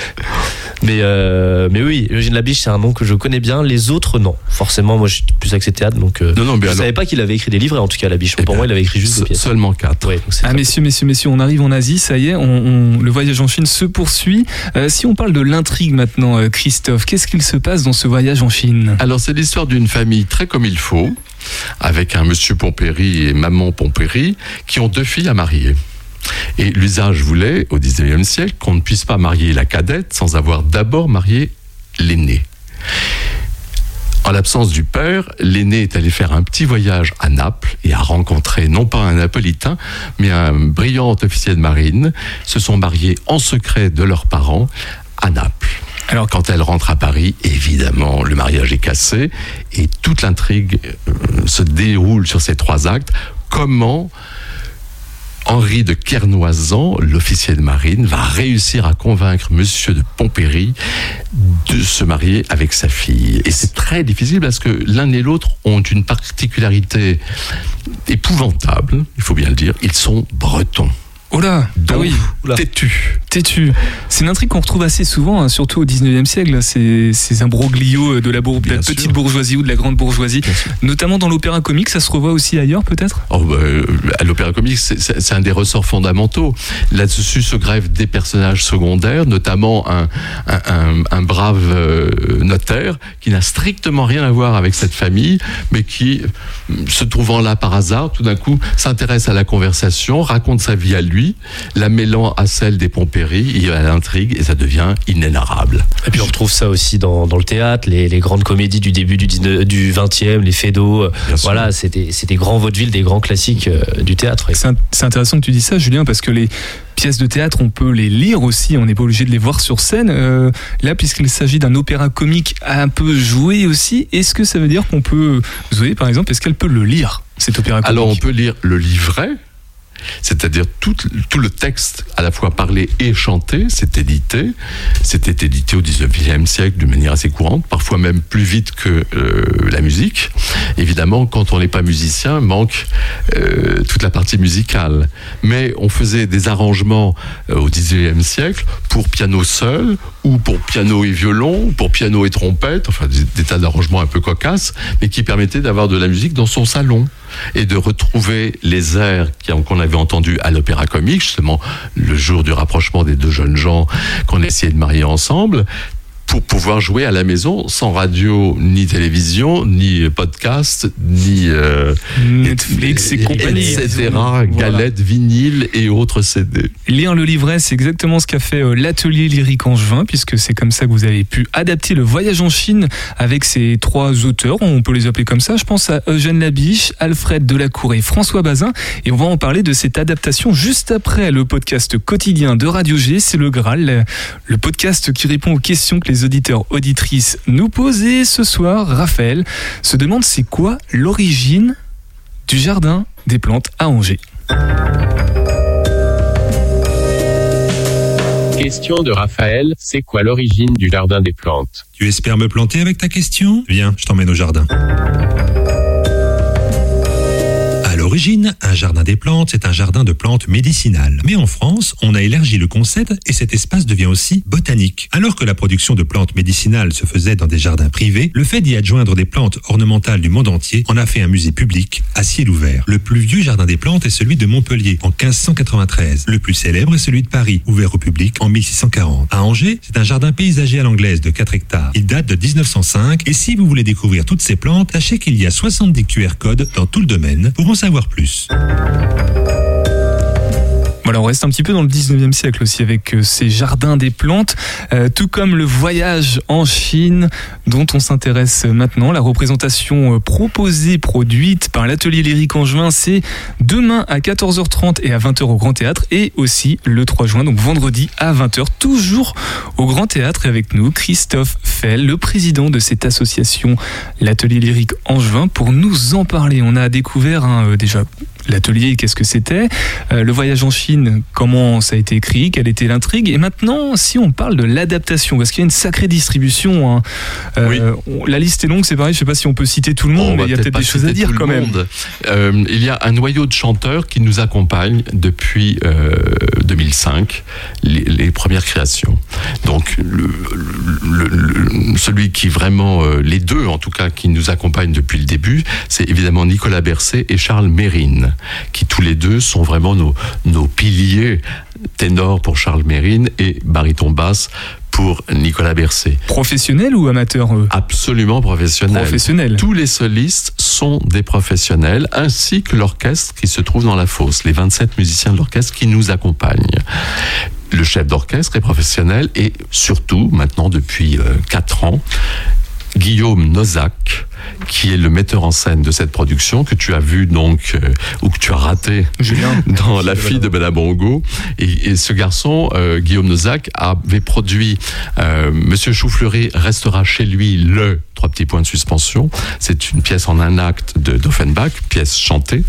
Mais, euh, mais oui, Eugène Labiche, c'est un nom que je connais bien. Les autres, non. Forcément, moi, je suis plus axé théâtre, donc euh, Non, non, mais je alors, savais pas qu'il avait écrit des livres, en tout cas, Labiche. Eh Pour ben, moi, il avait écrit juste des se- pièces. seulement 4. Ouais, donc c'est Ah messieurs, messieurs, messieurs, on arrive en Asie, ça y est, on, on- le voyage en Chine se poursuit. Euh, si on parle de l'intrigue maintenant, euh, Christophe, qu'est-ce qu'il se passe dans ce voyage Alors, c'est l'histoire d'une famille très comme il faut, avec un monsieur Pompéry et maman Pompéry, qui ont deux filles à marier. Et l'usage voulait, au 19e siècle, qu'on ne puisse pas marier la cadette sans avoir d'abord marié l'aînée. En l'absence du père, l'aîné est allé faire un petit voyage à Naples et a rencontré non pas un napolitain, mais un brillant officier de marine. Se sont mariés en secret de leurs parents à Naples. Alors, Quand elle rentre à Paris, évidemment, le mariage est cassé et toute l'intrigue euh, se déroule sur ces trois actes. Comment Henri de Kernoisan, l'officier de marine, va réussir à convaincre Monsieur de Pompéry de se marier avec sa fille? Et c'est très difficile parce que l'un et l'autre ont une particularité épouvantable, il faut bien le dire, ils sont bretons. Oh là, ah oui, têtus. têtu. C'est une intrigue qu'on retrouve assez souvent, hein, surtout au 19e siècle, là, ces, ces imbroglios de la, bour- de la petite bourgeoisie ou de la grande bourgeoisie. Notamment dans l'opéra comique, ça se revoit aussi ailleurs peut-être? Oh, bah, euh, à l'opéra comique, c'est- un des ressorts fondamentaux. Là-dessus se grèvent des personnages secondaires, notamment un, un, un- un brave euh, notaire qui n'a strictement rien à voir avec cette famille, mais qui, euh, se trouvant là par hasard, tout d'un coup s'intéresse à la conversation, raconte sa vie à lui, la mêlant à celle des Pompéry, et à l'intrigue, et ça devient inénarrable. Et puis on retrouve ça aussi dans, dans le théâtre, les, les grandes comédies du début du, 19 du 20e, les Fédos. euh. Voilà, c'est des, c'est des grands vaudevilles, des grands classiques euh, du théâtre. C'est int- c'est intéressant que tu dis ça, Julien, parce que les pièces de théâtre, on peut les lire aussi, on n'est pas obligé de les voir sur scène. Euh, là, puisqu'il s'agit d'un opéra comique un peu joué aussi, est-ce que ça veut dire qu'on peut, Zoé par exemple, est-ce qu'elle peut le lire, cet opéra comique? Alors on peut lire le livret, c'est-à-dire tout, tout le texte à la fois parlé et chanté, c'est édité. C'était édité au 19e siècle de manière assez courante, parfois même plus vite que euh, la musique. Évidemment, quand on n'est pas musicien, manque euh, toute la partie musicale. Mais on faisait des arrangements euh, au 19e siècle pour piano seul, ou pour piano et violon, ou pour piano et trompette, enfin des, tas d'arrangements un peu cocasses, mais qui permettaient d'avoir de la musique dans son salon et de retrouver les airs qu'on avait entendus à l'opéra comique, justement le jour du rapprochement des deux jeunes gens qu'on essayait de marier ensemble, pour pouvoir jouer à la maison sans radio, ni télévision, ni podcast, ni euh, Netflix et, compagnie. etc. Voilà. Galettes, vinyles et autres CD. Lire le livret, c'est exactement ce qu'a fait euh, l'atelier lyrique Angevin, puisque c'est comme ça que vous avez pu adapter le voyage en Chine avec ces trois auteurs, on peut les appeler comme ça. Je pense à Eugène Labiche, Alfred Delacour et François Bazin, et on va en parler de cette adaptation juste après le podcast quotidien de Radio G. C'est le Graal, le podcast qui répond aux questions que les auditeurs auditrices nous posent. Et ce soir, Raphaël se demande c'est quoi l'origine du jardin des plantes à Angers. Question de Raphaël, c'est quoi l'origine du jardin des plantes? Tu espères me planter avec ta question? Viens, je t'emmène au jardin. L'origine, un jardin des plantes, c'est un jardin de plantes médicinales. Mais en France, on a élargi le concept et cet espace devient aussi botanique. Alors que la production de plantes médicinales se faisait dans des jardins privés, le fait d'y adjoindre des plantes ornementales du monde entier en a fait un musée public à ciel ouvert. Le plus vieux jardin des plantes est celui de Montpellier en 1593. Le plus célèbre est celui de Paris, ouvert au public en 1640. À Angers, c'est un jardin paysager à l'anglaise de 4 hectares. Il date de 1905 et si vous voulez découvrir toutes ces plantes, sachez qu'il y a 70 QR codes dans tout le domaine pour en savoir plus. On reste un petit peu dans le 19e siècle aussi avec euh, ces jardins des plantes, euh, tout comme le voyage en Chine dont on s'intéresse maintenant. La représentation euh, proposée, produite par l'atelier lyrique Angevin, c'est demain à 14h30 et à 20h au Grand Théâtre et aussi le 3 juin, donc vendredi à 20h, toujours au Grand Théâtre avec nous Christophe Fell, le président de cette association, l'atelier lyrique Angevin, pour nous en parler. On a découvert hein, déjà l'atelier, qu'est-ce que c'était, euh, le voyage en Chine, comment ça a été écrit, quelle était l'intrigue, et maintenant, si on parle de l'adaptation, parce qu'il y a une sacrée distribution, hein. Euh, on- la liste est longue, c'est pareil, je sais pas si on peut citer tout le monde, On mais il y a peut-être des choses à dire quand même. Euh, il y a un noyau de chanteurs qui nous accompagnent depuis euh, 2005, les, les premières créations. Donc le, le- le- celui qui vraiment, les deux en tout cas, qui nous accompagnent depuis le début, c'est évidemment Nicolas Bercé et Charles Mérine, qui tous les deux sont vraiment nos, nos piliers ténors pour Charles Mérine et baryton basse pour Nicolas Bercé. Professionnel ou amateur eux Absolument professionnel. Professionnel. Tous les solistes sont des professionnels, ainsi que l'orchestre qui se trouve dans la fosse, les 27 musiciens de l'orchestre qui nous accompagnent. Le chef d'orchestre est professionnel et surtout, maintenant depuis 4 ans, Guillaume Nozac, qui est le metteur en scène de cette production que tu as vu donc euh, ou que tu as raté dans La fille de Madame Bongo. Et, et ce garçon, euh, Guillaume Nozac, avait produit euh, Monsieur Choufleury restera chez lui le trois petits points de suspension. C'est une pièce en un acte de d'Offenbach, pièce chantée,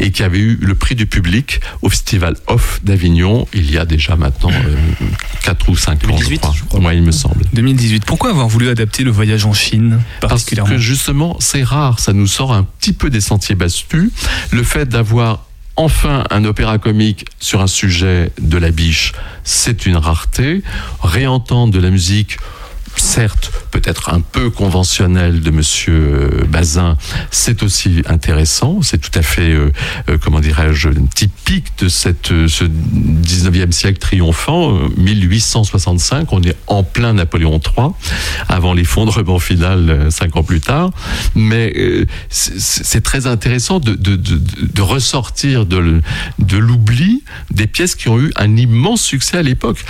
et qui avait eu le prix du public au Festival Off d'Avignon il y a déjà maintenant 4 ou 5 ans, je crois. Moi, il me semble. 2018. Pourquoi avoir voulu adapter le voyage en Chine Parce particulièrement? que justement, c'est rare, ça nous sort un petit peu des sentiers battus. Le fait d'avoir enfin un opéra comique sur un sujet de la biche, c'est une rareté. Réentendre de la musique certes peut-être un peu conventionnelle de Monsieur Bazin, c'est aussi intéressant, c'est tout à fait, euh, euh, comment dirais-je, typique de cette, euh, ce 19e siècle triomphant, euh, 1865, on est en plein Napoléon III, avant l'effondrement final euh, cinq ans plus tard, mais euh, c'est très intéressant de, ressortir de, de l'oubli des pièces qui ont eu un immense succès à l'époque.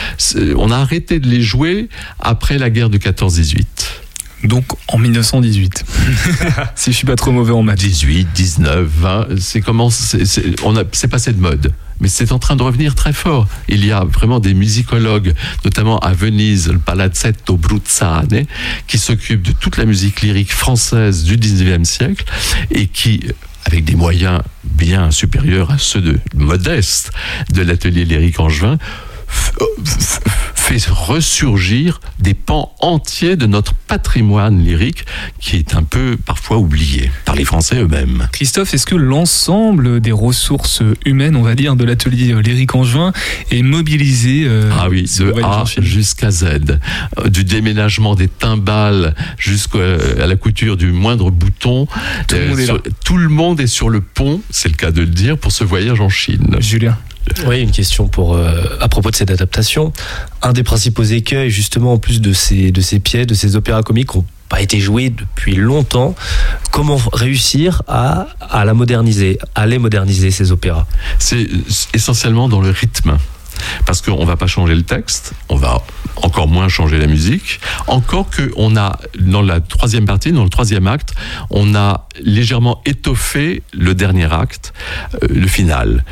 On a arrêté de les jouer après la guerre de 14-18. Donc en 1918. si je suis pas trop mauvais en maths. 18, 19, 20, c'est comment c'est on a c'est passé de mode. Mais c'est en train de revenir très fort. Il y a vraiment des musicologues, notamment à Venise, le Palazzetto Bruzzane, qui s'occupent de toute la musique lyrique française du 19e siècle et qui, avec des moyens bien supérieurs à ceux de modestes de l'atelier lyrique angevin, fait ressurgir des pans entiers de notre patrimoine lyrique qui est un peu parfois oublié par les Français eux-mêmes. Christophe, est-ce que l'ensemble des ressources humaines, on va dire, de l'atelier euh, lyrique Angevin est mobilisé euh, Ah oui, de A en jusqu'à Z, Euh, du déménagement des timbales jusqu'à la couture du moindre bouton. Tout le monde est sur- là. tout le monde est sur le pont, c'est le cas de le dire, pour ce voyage en Chine. Julien. Oui, une question pour euh, à propos de cette adaptation. Un des principaux écueils, justement, en plus de ces de ces pièces, de ces opéras comiques, qui n'ont pas été joués depuis longtemps. Comment réussir à à la moderniser, à les moderniser ces opéras? C'est essentiellement dans le rythme. Parce qu'on va pas changer le texte, on va encore moins changer la musique. Encore que on a, dans la troisième partie, dans le troisième acte, on a légèrement étoffé le dernier acte, euh, le final.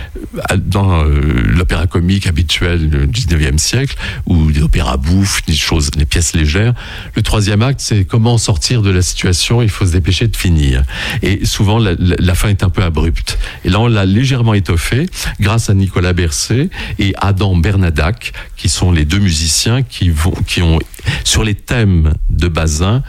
Euh, Dans euh, l'opéra comique habituel du 19e siècle, ou des opéras bouffes, des choses, des pièces légères, le troisième acte, c'est comment sortir de la situation, il faut se dépêcher de finir. Et souvent, la, la- fin est un peu abrupte. Et là, on l'a légèrement étoffé grâce à Nicolas Bercé et Bernadac, qui sont les deux musiciens qui, vont, qui ont, sur les thèmes de Bazin,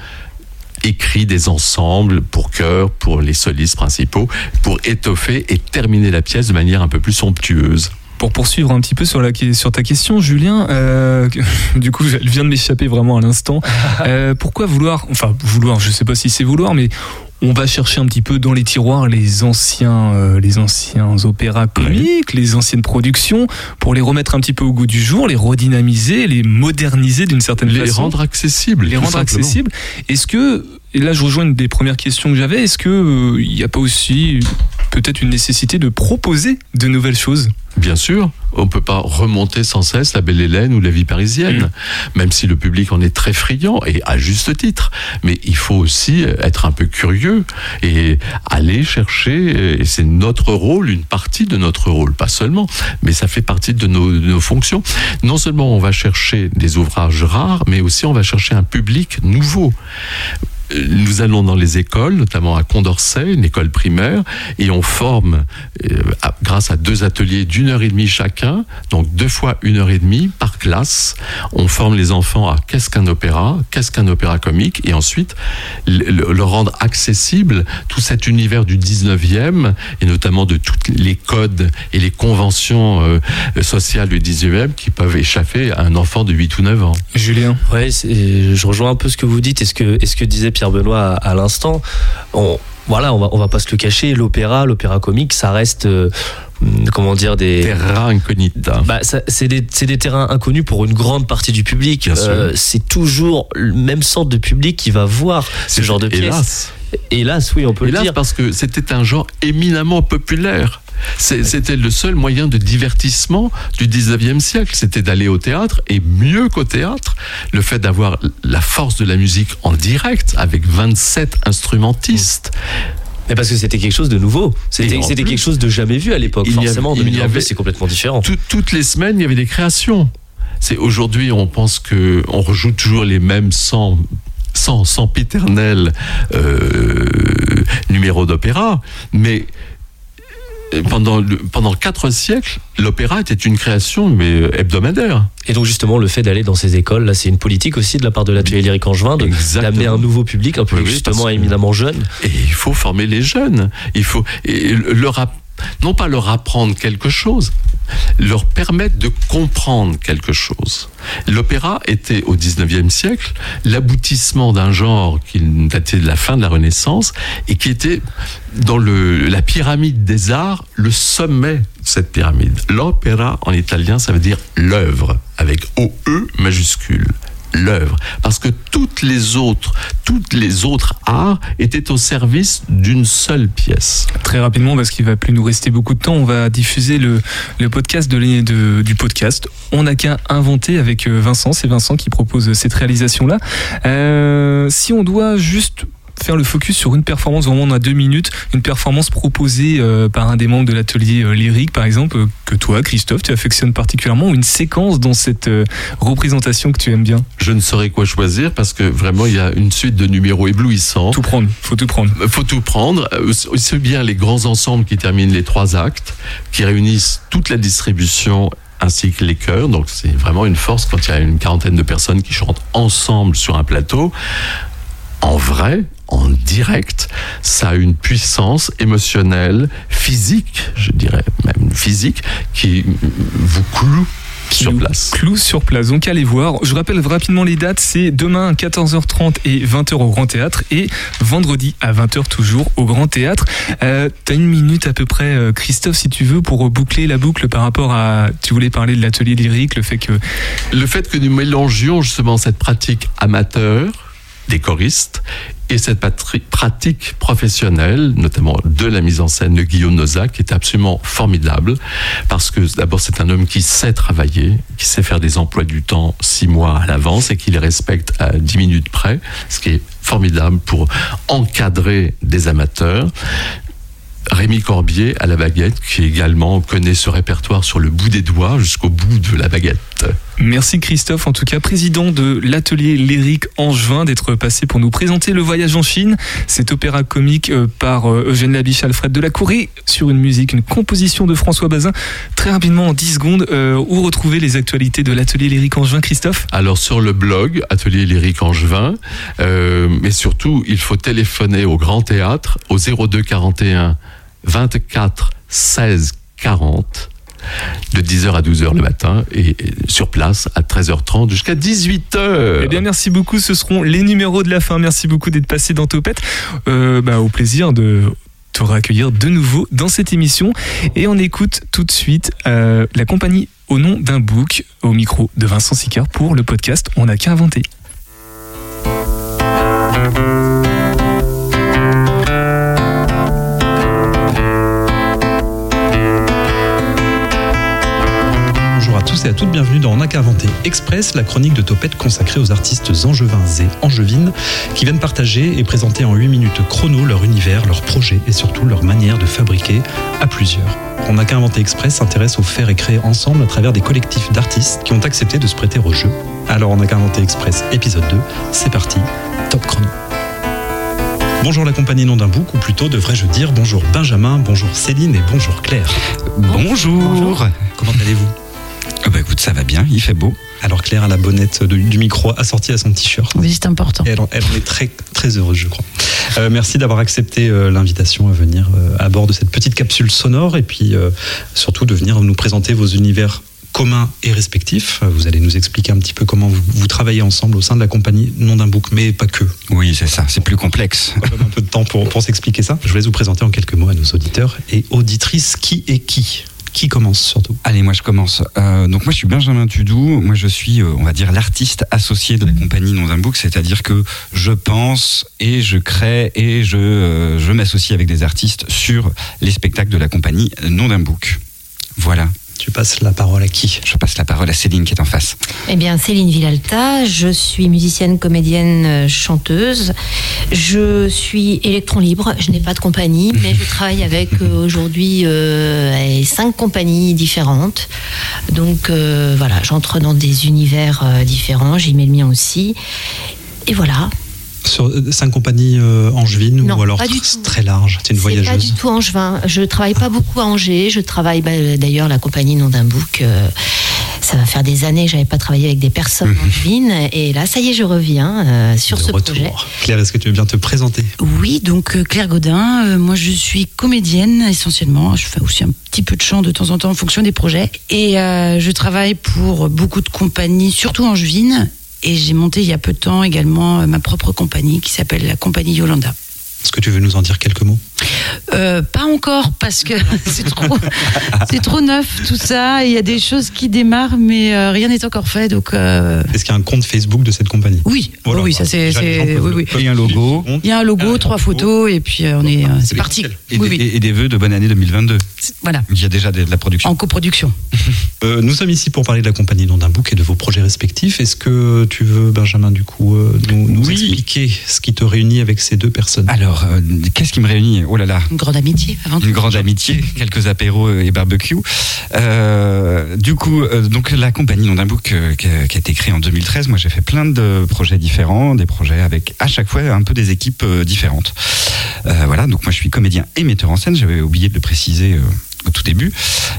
écrit des ensembles pour chœur, pour les solistes principaux, pour étoffer et terminer la pièce de manière un peu plus somptueuse. Pour poursuivre un petit peu sur, la, sur ta question, Julien, euh, du coup, elle vient de m'échapper vraiment à l'instant. Euh, pourquoi vouloir, enfin vouloir, je sais pas si c'est vouloir, mais on va chercher un petit peu dans les tiroirs les anciens, euh, les anciens opéras comiques, les anciennes productions, pour les remettre un petit peu au goût du jour, les redynamiser, les moderniser d'une certaine Les façon. rendre accessibles. les rendre simplement. accessibles. Est-ce que, et là je rejoins une des premières questions que j'avais, est-ce que euh, n'y a pas aussi peut-être une nécessité de proposer de nouvelles choses? Bien sûr, on peut pas remonter sans cesse la Belle Hélène ou la vie parisienne, même si le public en est très friand et à juste titre. Mais il faut aussi être un peu curieux et aller chercher. Et c'est notre rôle, une partie de notre rôle, pas seulement, mais ça fait partie de nos, de nos fonctions. Non seulement on va chercher des ouvrages rares, mais aussi on va chercher un public nouveau. Nous allons dans les écoles, notamment à Condorcet, une école primaire, et on forme, euh, à- grâce à deux ateliers d'une heure et demie chacun, donc deux fois une heure et demie par classe, on forme les enfants à qu'est-ce qu'un opéra, qu'est-ce qu'un opéra comique, et ensuite le, le- le rendre accessible tout cet univers du 19e, et notamment de tous les codes et les conventions euh, sociales du 19e qui peuvent échapper à un enfant de 8 ou 9 ans. Julien Ouais, c'est- je rejoins un peu ce que vous dites et ce que, et ce que disait Pierre Benoît à, à l'instant. On, voilà, on va, on va pas se le cacher. L'opéra, l'opéra comique, ça reste, euh, comment dire, des Terra incognita. Bah, c'est des, des terrains inconnus pour une grande partie du public. Euh, c'est toujours le même sorte de public qui va voir ce genre de pièce. Hélas. Hélas, oui, on peut Hélas, le dire. parce que c'était un genre éminemment populaire. C'était le seul moyen de divertissement du 19e siècle. C'était d'aller au théâtre et mieux qu'au théâtre, le fait d'avoir la force de la musique en direct avec 27 instrumentistes. Mais parce que c'était quelque chose de nouveau. C'était quelque chose de jamais vu à l'époque. Forcément, en il y 2022, avait- c'est complètement différent. Tout- toutes les semaines, il y avait des créations. C'est aujourd'hui, on pense que on rejoue toujours les mêmes 100 100, sempiternels euh, numéros d'opéra, mais pendant, le- pendant quatre siècles, l'opéra était une création mais euh, hebdomadaire. Et donc justement, le fait d'aller dans ces écoles, là, c'est une politique aussi de la part de l'atelier lyrique angevin d'amener un nouveau public, un public Oui, justement que- éminemment jeune. Et il faut former les jeunes. Il faut et leur non pas leur apprendre quelque chose, leur permettre de comprendre quelque chose. L'opéra était au 19e siècle l'aboutissement d'un genre qui datait de la fin de la Renaissance et qui était dans le, la pyramide des arts le sommet de cette pyramide. L'opéra en italien, ça veut dire l'œuvre avec OE majuscule l'œuvre parce que toutes les autres toutes les autres arts étaient au service d'une seule pièce Très rapidement, parce qu'il va plus nous rester beaucoup de temps, on va diffuser le, le podcast de, l'année de- du podcast. On n'a qu'à inventer avec euh, Vincent. C'est Vincent qui propose cette réalisation-là. Euh, si on doit juste faire le focus sur une performance, vraiment on a deux minutes, une performance proposée euh, par un des membres de l'atelier euh, lyrique, par exemple, euh, que toi, Christophe, tu affectionnes particulièrement, ou une séquence dans cette représentation que tu aimes bien? je ne saurais quoi choisir parce que vraiment il y a une suite de numéros éblouissants. Tout prendre, faut tout prendre. faut tout prendre. Aussi bien les grands ensembles qui terminent les trois actes qui réunissent toute la distribution ainsi que les chœurs. Donc c'est vraiment une force quand il y a une quarantaine de personnes qui chantent ensemble sur un plateau. En vrai, en direct, ça a une puissance émotionnelle, physique, je dirais même physique, qui vous cloue sur place. Clou sur place. Donc allez voir. Je rappelle rapidement les dates. C'est demain à 14h30 et 20h au Grand Théâtre et vendredi à 20h toujours au Grand Théâtre. Euh, T'as une minute à peu près, euh, Christophe, si tu veux, pour boucler la boucle par rapport à. Tu voulais parler de l'atelier lyrique, le fait que. Le fait que nous mélangions justement cette pratique amateur des choristes et cette pratique professionnelle, notamment de la mise en scène de Guillaume Nozac, est absolument formidable, parce que d'abord c'est un homme qui sait travailler, qui sait faire des emplois du temps six mois à l'avance et qui les respecte à dix minutes près, ce qui est formidable pour encadrer des amateurs. Rémi Corbier à la baguette, qui également connaît ce répertoire sur le bout des doigts jusqu'au bout de la baguette. Merci Christophe, en tout cas président de l'atelier Lyrique Angevin, d'être passé pour nous présenter le voyage en Chine, cet opéra comique euh, par euh, Eugène Labiche, Alfred Delacouré, sur une musique, une composition de François Bazin. Très rapidement, en 10 secondes, euh, où retrouver les actualités de l'atelier Lyrique Angevin, Christophe? Alors sur le blog Atelier Lyrique Angevin, mais surtout il faut téléphoner au Grand Théâtre au 02 41 24 16 40 de 10h à 12h le matin et sur place à 13h30 jusqu'à 18h. Eh bien, merci beaucoup. Ce seront les numéros de la fin. Merci beaucoup d'être passé dans Topette. Euh, bah, au plaisir de te raccueillir de nouveau dans cette émission. Et on écoute tout de suite euh, la compagnie au nom d'un book au micro de Vincent Sicard pour le podcast On n'a qu'à inventer. Tous et à toutes, bienvenue dans On n'a qu'à inventer Express, la chronique de Topette consacrée aux artistes angevins et angevines qui viennent partager et présenter en 8 minutes chrono leur univers, leurs projets et surtout leur manière de fabriquer à plusieurs. On n'a qu'à inventer Express s'intéresse au faire et créer ensemble à travers des collectifs d'artistes qui ont accepté de se prêter au jeu. Alors on n'a qu'à inventer Express épisode 2, c'est parti, top chrono. Bonjour la compagnie nom d'un bouc, ou plutôt devrais-je dire bonjour Benjamin, bonjour Céline et bonjour Claire. Bonjour. Comment allez-vous? Bah écoute, ça va bien, il fait beau. Alors Claire a la bonnette de- du micro assortie à son t-shirt. Oui, c'est important. Et elle, en- elle en est très, très heureuse, je crois. Euh, merci d'avoir accepté euh, l'invitation à venir euh, à bord de cette petite capsule sonore et puis euh, surtout de venir nous présenter vos univers communs et respectifs. Vous allez nous expliquer un petit peu comment vous, vous travaillez ensemble au sein de la compagnie Nom d'un bouc, mais pas que. Oui, c'est ça, c'est plus complexe. On va prendre un peu de temps pour, pour s'expliquer ça. Je vais vous présenter en quelques mots à nos auditeurs et auditrices qui est qui. Qui commence surtout? Allez, moi je commence. Euh, donc moi je suis Benjamin Tudou, moi je suis, euh, on va dire, l'artiste associé de la compagnie Nom d'un Book, c'est-à-dire que je pense et je crée et je, euh, je m'associe avec des artistes sur les spectacles de la compagnie Nom d'un Book. Voilà. Tu passes la parole à qui Je passe la parole à Céline qui est en face. Eh bien, Céline Villalta, je suis musicienne, comédienne, euh, chanteuse. Je suis électron libre, je n'ai pas de compagnie, mais je travaille avec euh, aujourd'hui euh, cinq compagnies différentes. Donc euh, voilà, j'entre dans des univers différents, j'y mets le mien aussi. Et voilà. Sur euh, cinq compagnies euh, angevines Non, ou alors pas du tr- tout. très large C'est une C'est pas voyageuse du tout angevin. Je travaille pas beaucoup à Angers. Je travaille bah, d'ailleurs la compagnie Nom d'un bouc. euh, ça va faire des années que j'avais pas travaillé avec des personnes angevines. Et là, ça y est, je reviens euh, sur ce retour. projet. Claire, est-ce que tu veux bien te présenter? Oui, donc euh, Claire Godin, euh, moi je suis comédienne essentiellement. Je fais aussi un petit peu de chant de temps en temps en fonction des projets. Et euh, je travaille pour beaucoup de compagnies, surtout angevines. Et j'ai monté il y a peu de temps également euh, ma propre compagnie qui s'appelle la compagnie Yolanda. Est-ce que tu veux nous en dire quelques mots? Euh, pas encore parce que c'est trop, c'est trop neuf tout ça. Il y a des choses qui démarrent, mais euh, rien n'est encore fait. Donc euh, Est-ce qu'il y a un compte Facebook de cette compagnie? Oui, Voilà, oui, ça c'est, oui, un logo. Il y a un logo, trois photos, et puis euh, on est, c'est parti. Et, Oui, des, oui. et des vœux de bonne année 2022. Voilà, Il y a déjà de, la production. en coproduction. Euh, nous sommes ici pour parler de la compagnie Nom d'un bouc et de vos projets respectifs. Est-ce que tu veux, Benjamin, du coup, euh, nous, nous Oui. expliquer ce qui te réunit avec ces deux personnes? Alors, euh, qu'est-ce qui me réunit? Oh là là, Une grande amitié avant tout. Une grande amitié, quelques apéros et barbecue. Euh, du coup, euh, donc la compagnie Nom d'un Book euh, qui, a, qui a été créée en 2013, moi j'ai fait plein de projets différents, des projets avec à chaque fois un peu des équipes euh, différentes. Voilà, donc moi je suis comédien et metteur en scène, j'avais oublié de le préciser. au tout début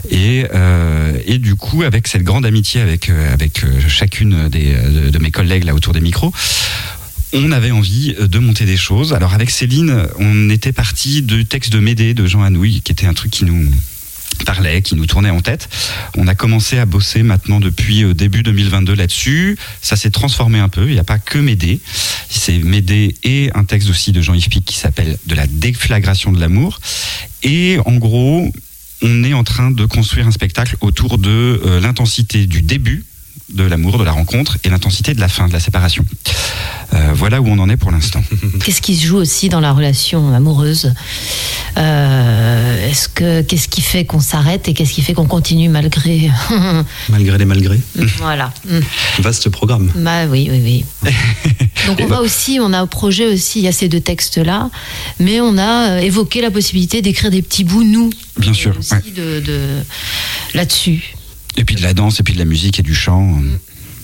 et, euh, et du coup avec cette grande amitié avec avec chacune des, de, de mes collègues là autour des micros on avait envie euh, de monter des choses. Alors avec Céline, on était parti du texte de Médée de Jean Anouilh, qui était un truc qui nous parlait, qui nous tournait en tête. On a commencé à bosser maintenant depuis euh, début 2022 là-dessus. Ça s'est transformé un peu. Il n'y a pas que Médée. C'est Médée et un texte aussi de Jean-Yves Pic qui s'appelle De la déflagration de l'amour. Et en gros, on est en train de construire un spectacle autour de euh, l'intensité du début de l'amour, de la rencontre et l'intensité de la fin, de la séparation. Euh, voilà où on en est pour l'instant. Qu'est-ce qui se joue aussi dans la relation amoureuse Euh, Est-ce que qu'est-ce qui fait qu'on s'arrête et qu'est-ce qui fait qu'on continue malgré Malgré les malgrés. Voilà. Mm. Vaste programme. Bah oui, oui, oui. Donc on va aussi, on a un projet aussi, il y a ces deux textes-là, mais on a euh, évoqué la possibilité d'écrire des petits bouts, nous, Bien sûr. aussi, ouais. de, de- là-dessus. Et puis de la danse, et puis de la musique et du chant. euh,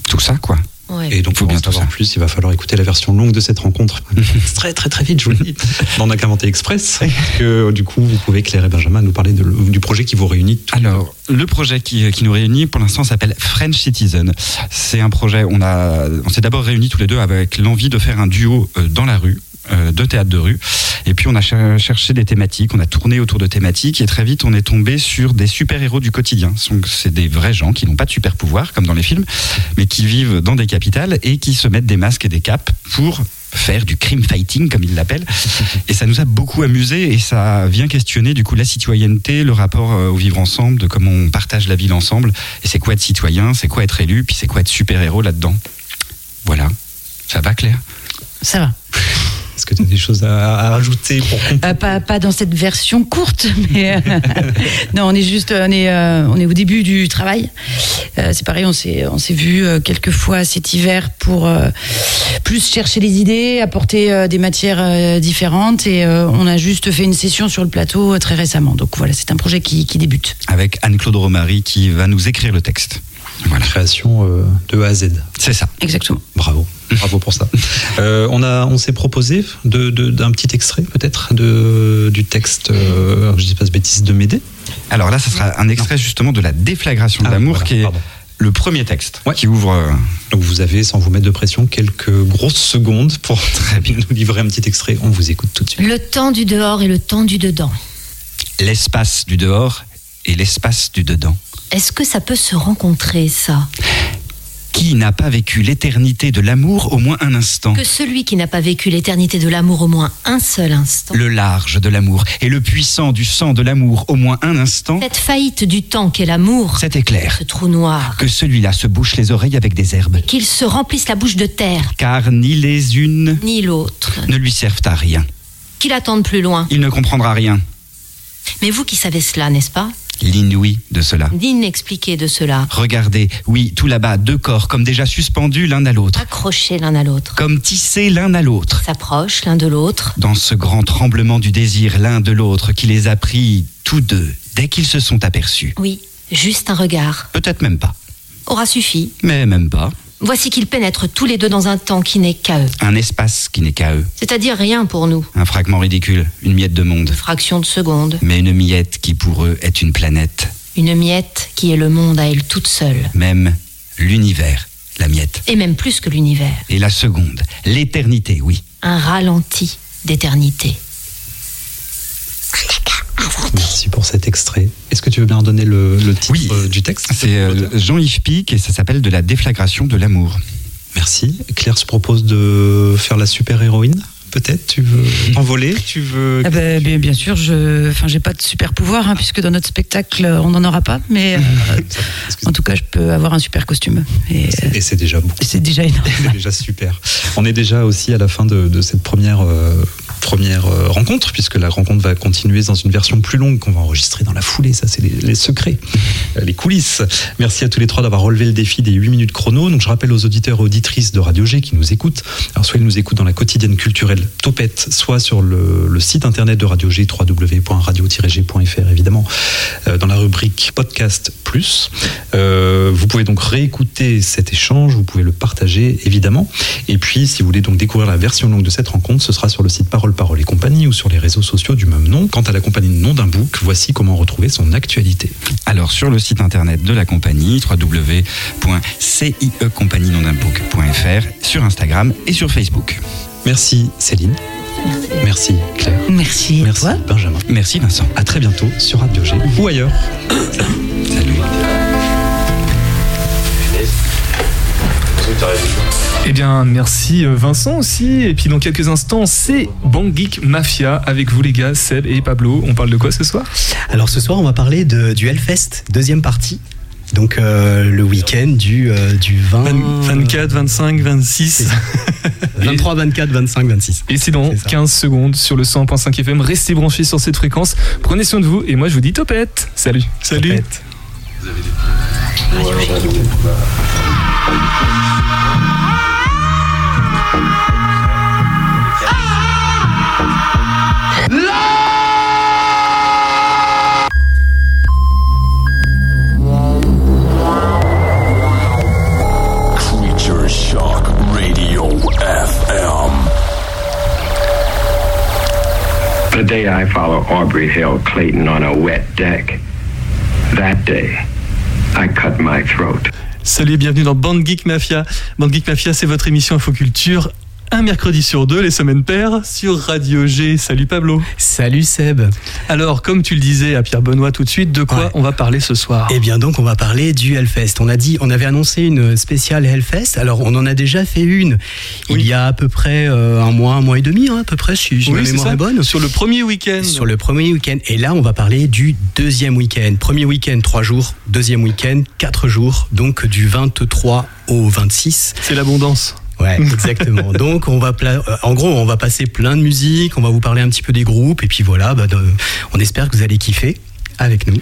Tout ça, quoi. Ouais. Et donc, Faut pour bien en savoir plus, il va falloir écouter la version longue de cette rencontre. très, très, très vite, je vous le dis. Dans N'a qu'à inventer Express. Que, du coup, vous pouvez, Claire et Benjamin, nous parler de- du projet qui vous réunit. tous les Alors, le projet qui, qui nous réunit pour l'instant s'appelle French Citizen. C'est un projet, on, a, on s'est d'abord réunis tous les deux avec l'envie de faire un duo euh, dans la rue. Euh, de théâtre de rue et puis on a cher- cherché des thématiques on a tourné autour de thématiques et très vite on est tombé sur des super héros du quotidien c'est des vrais gens qui n'ont pas de super pouvoir comme dans les films mais qui vivent dans des capitales et qui se mettent des masques et des capes pour faire du crime fighting comme ils l'appellent et ça nous a beaucoup amusé et ça vient questionner du coup la citoyenneté, le rapport euh, au vivre ensemble, de comment on partage la ville ensemble. Et c'est quoi être citoyen, c'est quoi être élu, puis c'est quoi être super-héros là-dedans. Voilà. Ça va Claire? Ça va. Est-ce que tu as des choses à, à rajouter pour Euh, pas, pas dans cette version courte, mais euh, non, on est juste, on est, euh, on est au début du travail. Euh, c'est pareil, on s'est, on s'est vu euh, quelques fois cet hiver pour euh, plus chercher les idées, apporter euh, des matières euh, différentes, et euh, on a juste fait une session sur le plateau euh, très récemment. Donc voilà, c'est un projet qui, qui débute. Avec Anne-Claude Romary qui va nous écrire le texte. Voilà. création euh, de A à Z. C'est ça. Exactement. Bravo. Bravo pour ça. Euh, on a, on s'est proposé de, de- d'un petit extrait peut-être de, du texte, euh, je dis pas de bêtises, de Médée. Alors là, ça sera un extrait justement de la déflagration de Ah, l'amour voilà, qui est pardon. le premier texte qui ouvre. euh, Donc vous avez, sans vous mettre de pression, quelques grosses secondes pour très bien nous livrer un petit extrait. On vous écoute tout de suite. Le temps du dehors et le temps du dedans. l'espace du dehors et l'espace du dedans. Est-ce que ça peut se rencontrer, ça? Qui n'a pas vécu l'éternité de l'amour au moins un instant Que celui qui n'a pas vécu l'éternité de l'amour au moins un seul instant. Le large de l'amour et le puissant du sang de l'amour au moins un instant Cette faillite du temps qu'est l'amour, C'est éclair. ce trou noir, Que celui-là se bouche les oreilles avec des herbes. qu'il se remplisse la bouche de terre, Car ni les unes ni l'autre, ne lui servent à rien. qu'il attende plus loin. Il ne comprendra rien. Mais vous qui savez cela, n'est-ce pas? L'inouï de cela. D'inexpliqué de cela, Regardez, oui, tout là-bas, deux corps comme déjà suspendus l'un à l'autre, accrochés l'un à l'autre, comme tissés l'un à l'autre. s'approchent l'un de l'autre, Dans ce grand tremblement du désir l'un de l'autre qui les a pris tous deux dès qu'ils se sont aperçus. oui, juste un regard, Peut-être même pas, aura suffi. mais même pas. Voici qu'ils pénètrent tous les deux dans un temps qui n'est qu'à eux, Un espace qui n'est qu'à eux. c'est-à-dire rien pour nous, Un fragment ridicule, une miette de monde. une fraction de seconde, Mais une miette qui pour eux est une planète. une miette qui est le monde à elle toute seule, Même l'univers, la miette. et même plus que l'univers, Et la seconde, l'éternité, oui. un ralenti d'éternité. Merci pour cet extrait. Est-ce que tu veux bien donner le, le titre Oui. euh, du texte? C'est euh, Jean-Yves Pic et ça s'appelle De la déflagration de l'amour. Merci. Claire se propose de faire la super-héroïne Peut-être Tu veux envoler Tu veux Ah bah, bien, bien sûr, je, enfin, j'ai pas de super pouvoir hein, puisque dans notre spectacle on n'en aura pas, mais euh, en tout cas, je peux avoir un super costume et Et c'est déjà beaucoup. c'est déjà énorme. C'est déjà super. On est déjà aussi à la fin de, de cette première, euh, première euh, rencontre, puisque la rencontre va continuer dans une version plus longue qu'on va enregistrer dans la foulée. Ça, c'est les, secrets, euh, les coulisses. Merci à tous les trois d'avoir relevé le défi des 8 minutes chrono. Donc, je rappelle aux auditeurs et auditrices de Radio G qui nous écoutent. Alors, soit ils nous écoutent dans la quotidienne culturelle Topette, soit sur le, site internet de Radio G, www.radio-g.fr, évidemment, euh, dans la rubrique Podcast Plus. Vous pouvez donc réécouter cet échange, vous pouvez le partager, évidemment. Et puis, si vous voulez donc découvrir la version longue de cette rencontre, ce sera sur le site Parole Parole et compagnie ou sur les réseaux sociaux du même nom. Quant à la compagnie nom d'un book, voici comment retrouver son actualité. Alors sur le site internet de la compagnie, www.ciecompagnienondunbook.fr, sur Instagram et sur Facebook. Merci Céline. Merci Claire. Merci. Merci Benjamin. Merci Vincent. À très bientôt sur Radio G ou ailleurs. Salut. Eh bien, merci euh, Vincent aussi. Et puis dans quelques instants, c'est Bang Geek Mafia avec vous les gars, Seb et Pablo. On parle de quoi ce soir? Alors ce soir, on va parler de, du Hellfest, deuxième partie. Donc euh, le week-end du, euh, du 20... 24, 25, 26. 23, 24, 25, 26. Et c'est dans 15 secondes sur le 100.5 FM. Restez branchés sur cette fréquence. Prenez soin de vous. Et moi, je vous dis topette. Salut. Salut. Shock Radio FM. The day I follow Aubrey Hill Clayton on a wet deck, that day, I cut my throat. Salut et bienvenue dans Band Geek Mafia. Band Geek Mafia, c'est votre émission Infoculture. Un mercredi sur deux, les semaines paires, sur Radio G. Salut Pablo. Salut Seb. Alors, comme tu le disais à Pierre Benoît tout de suite, de quoi on va parler ce soir? Eh bien donc on va parler du Hellfest. On a dit, on avait annoncé une spéciale Hellfest. Alors on en a déjà fait une il y a à peu près euh, un mois, un mois et demi, hein, à peu près, si, ma Oui, mémoire est bonne. Sur le premier week-end. Sur le premier week-end. Et là, on va parler du deuxième week-end. Premier week-end, trois jours. Deuxième week-end, quatre jours. Donc du 23 au 26. C'est l'abondance. Ouais, exactement. Donc on va, euh, en gros, on va passer plein de musique, on va vous parler un petit peu des groupes, et puis voilà, bah, on espère que vous allez kiffer avec nous.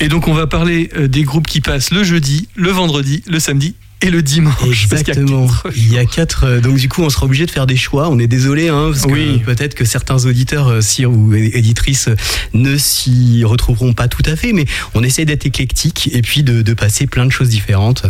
Et donc, on va parler euh, des groupes qui passent le jeudi, le vendredi, le samedi et le dimanche. Parce qu'il y a Exactement. quatre Il y a quatre. euh, Donc du coup, on sera obligé de faire des choix. On est désolé, hein, parce que peut-être que certains auditeurs, euh, sire ou éditrices, euh, ne s'y retrouveront pas tout à fait, mais on essaie d'être éclectique et puis de, de passer plein de choses différentes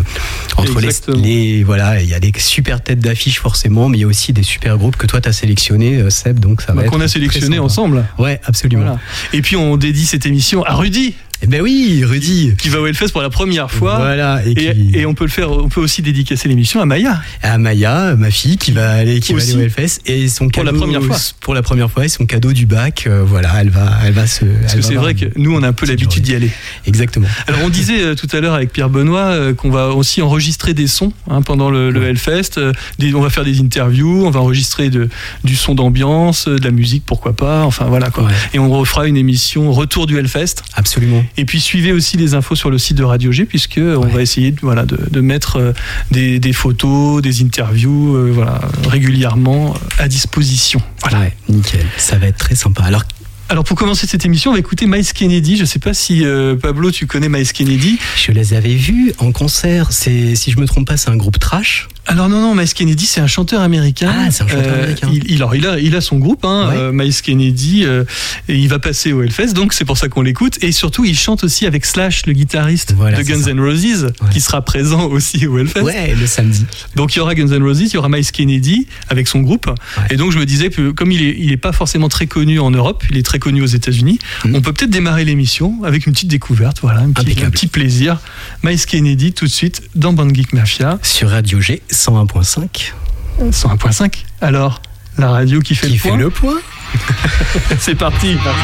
entre les, les- voilà. Il y a des super têtes d'affiche forcément, mais il y a aussi des super groupes que toi t'as sélectionné, Seb. Donc ça va. Bah, être qu'on a sélectionné ensemble. Ouais, absolument. Voilà. Et puis, on dédie cette émission à Rudy. Eh ben oui, Rudy. Qui va au Hellfest pour la première fois. Voilà, et Et, qui- et on peut le faire, on peut aussi dédicacer l'émission à Maya. à Maya, ma fille, qui va aller, qui va Aussi. aller au Hellfest et son Pour la cadeau première fois. pour la première fois et son cadeau du bac, euh, voilà, elle va, elle va se. Parce que c'est vrai que nous, on a un peu l'habitude d'y aller. Exactement. Alors, on disait euh, tout à l'heure avec Pierre Benoît euh, qu'on va aussi enregistrer des sons hein, pendant le, le Hellfest. Des- on va faire des interviews, on va enregistrer de, du son d'ambiance, de la musique, pourquoi pas. Enfin, voilà quoi. Et on refera une émission retour du Hellfest. Absolument. Et puis suivez aussi les infos sur le site de Radio G puisque on va essayer de, voilà, de, de mettre euh, des, des photos, des interviews euh, voilà, régulièrement euh, à disposition. Voilà. Ouais, nickel. Ça va être très sympa. Alors, Alors pour commencer cette émission, on va écouter Miles Kennedy. Je sais pas si euh, Pablo, tu connais Miles Kennedy? je les avais vus en concert. C'est, si je me trompe pas, c'est un groupe trash. Alors non, non, Miles Kennedy, c'est un chanteur américain. Ah, c'est un chanteur américain. Il, il- alors, il, a, il a son groupe, hein, Ouais. euh, Miles Kennedy, euh, et il va passer au Hellfest, donc c'est pour ça qu'on l'écoute. Et surtout, il chante aussi avec Slash, le guitariste Voilà, de Guns. N' Roses, qui sera présent aussi au Hellfest. Ouais, le samedi. Donc il y aura Guns N' Roses, il y aura Miles Kennedy avec son groupe. Et donc je me disais que comme il est, il est pas forcément très connu en Europe, il est très connu aux États-Unis, Mhm. on peut peut-être démarrer l'émission avec une petite découverte, voilà, un petit, un petit plaisir. Miles Kennedy tout de suite dans Band Geek Mafia. Sur Radio G 101.5. 101.5. Alors, la radio qui fait Qui le fait point. le point C'est parti. parti.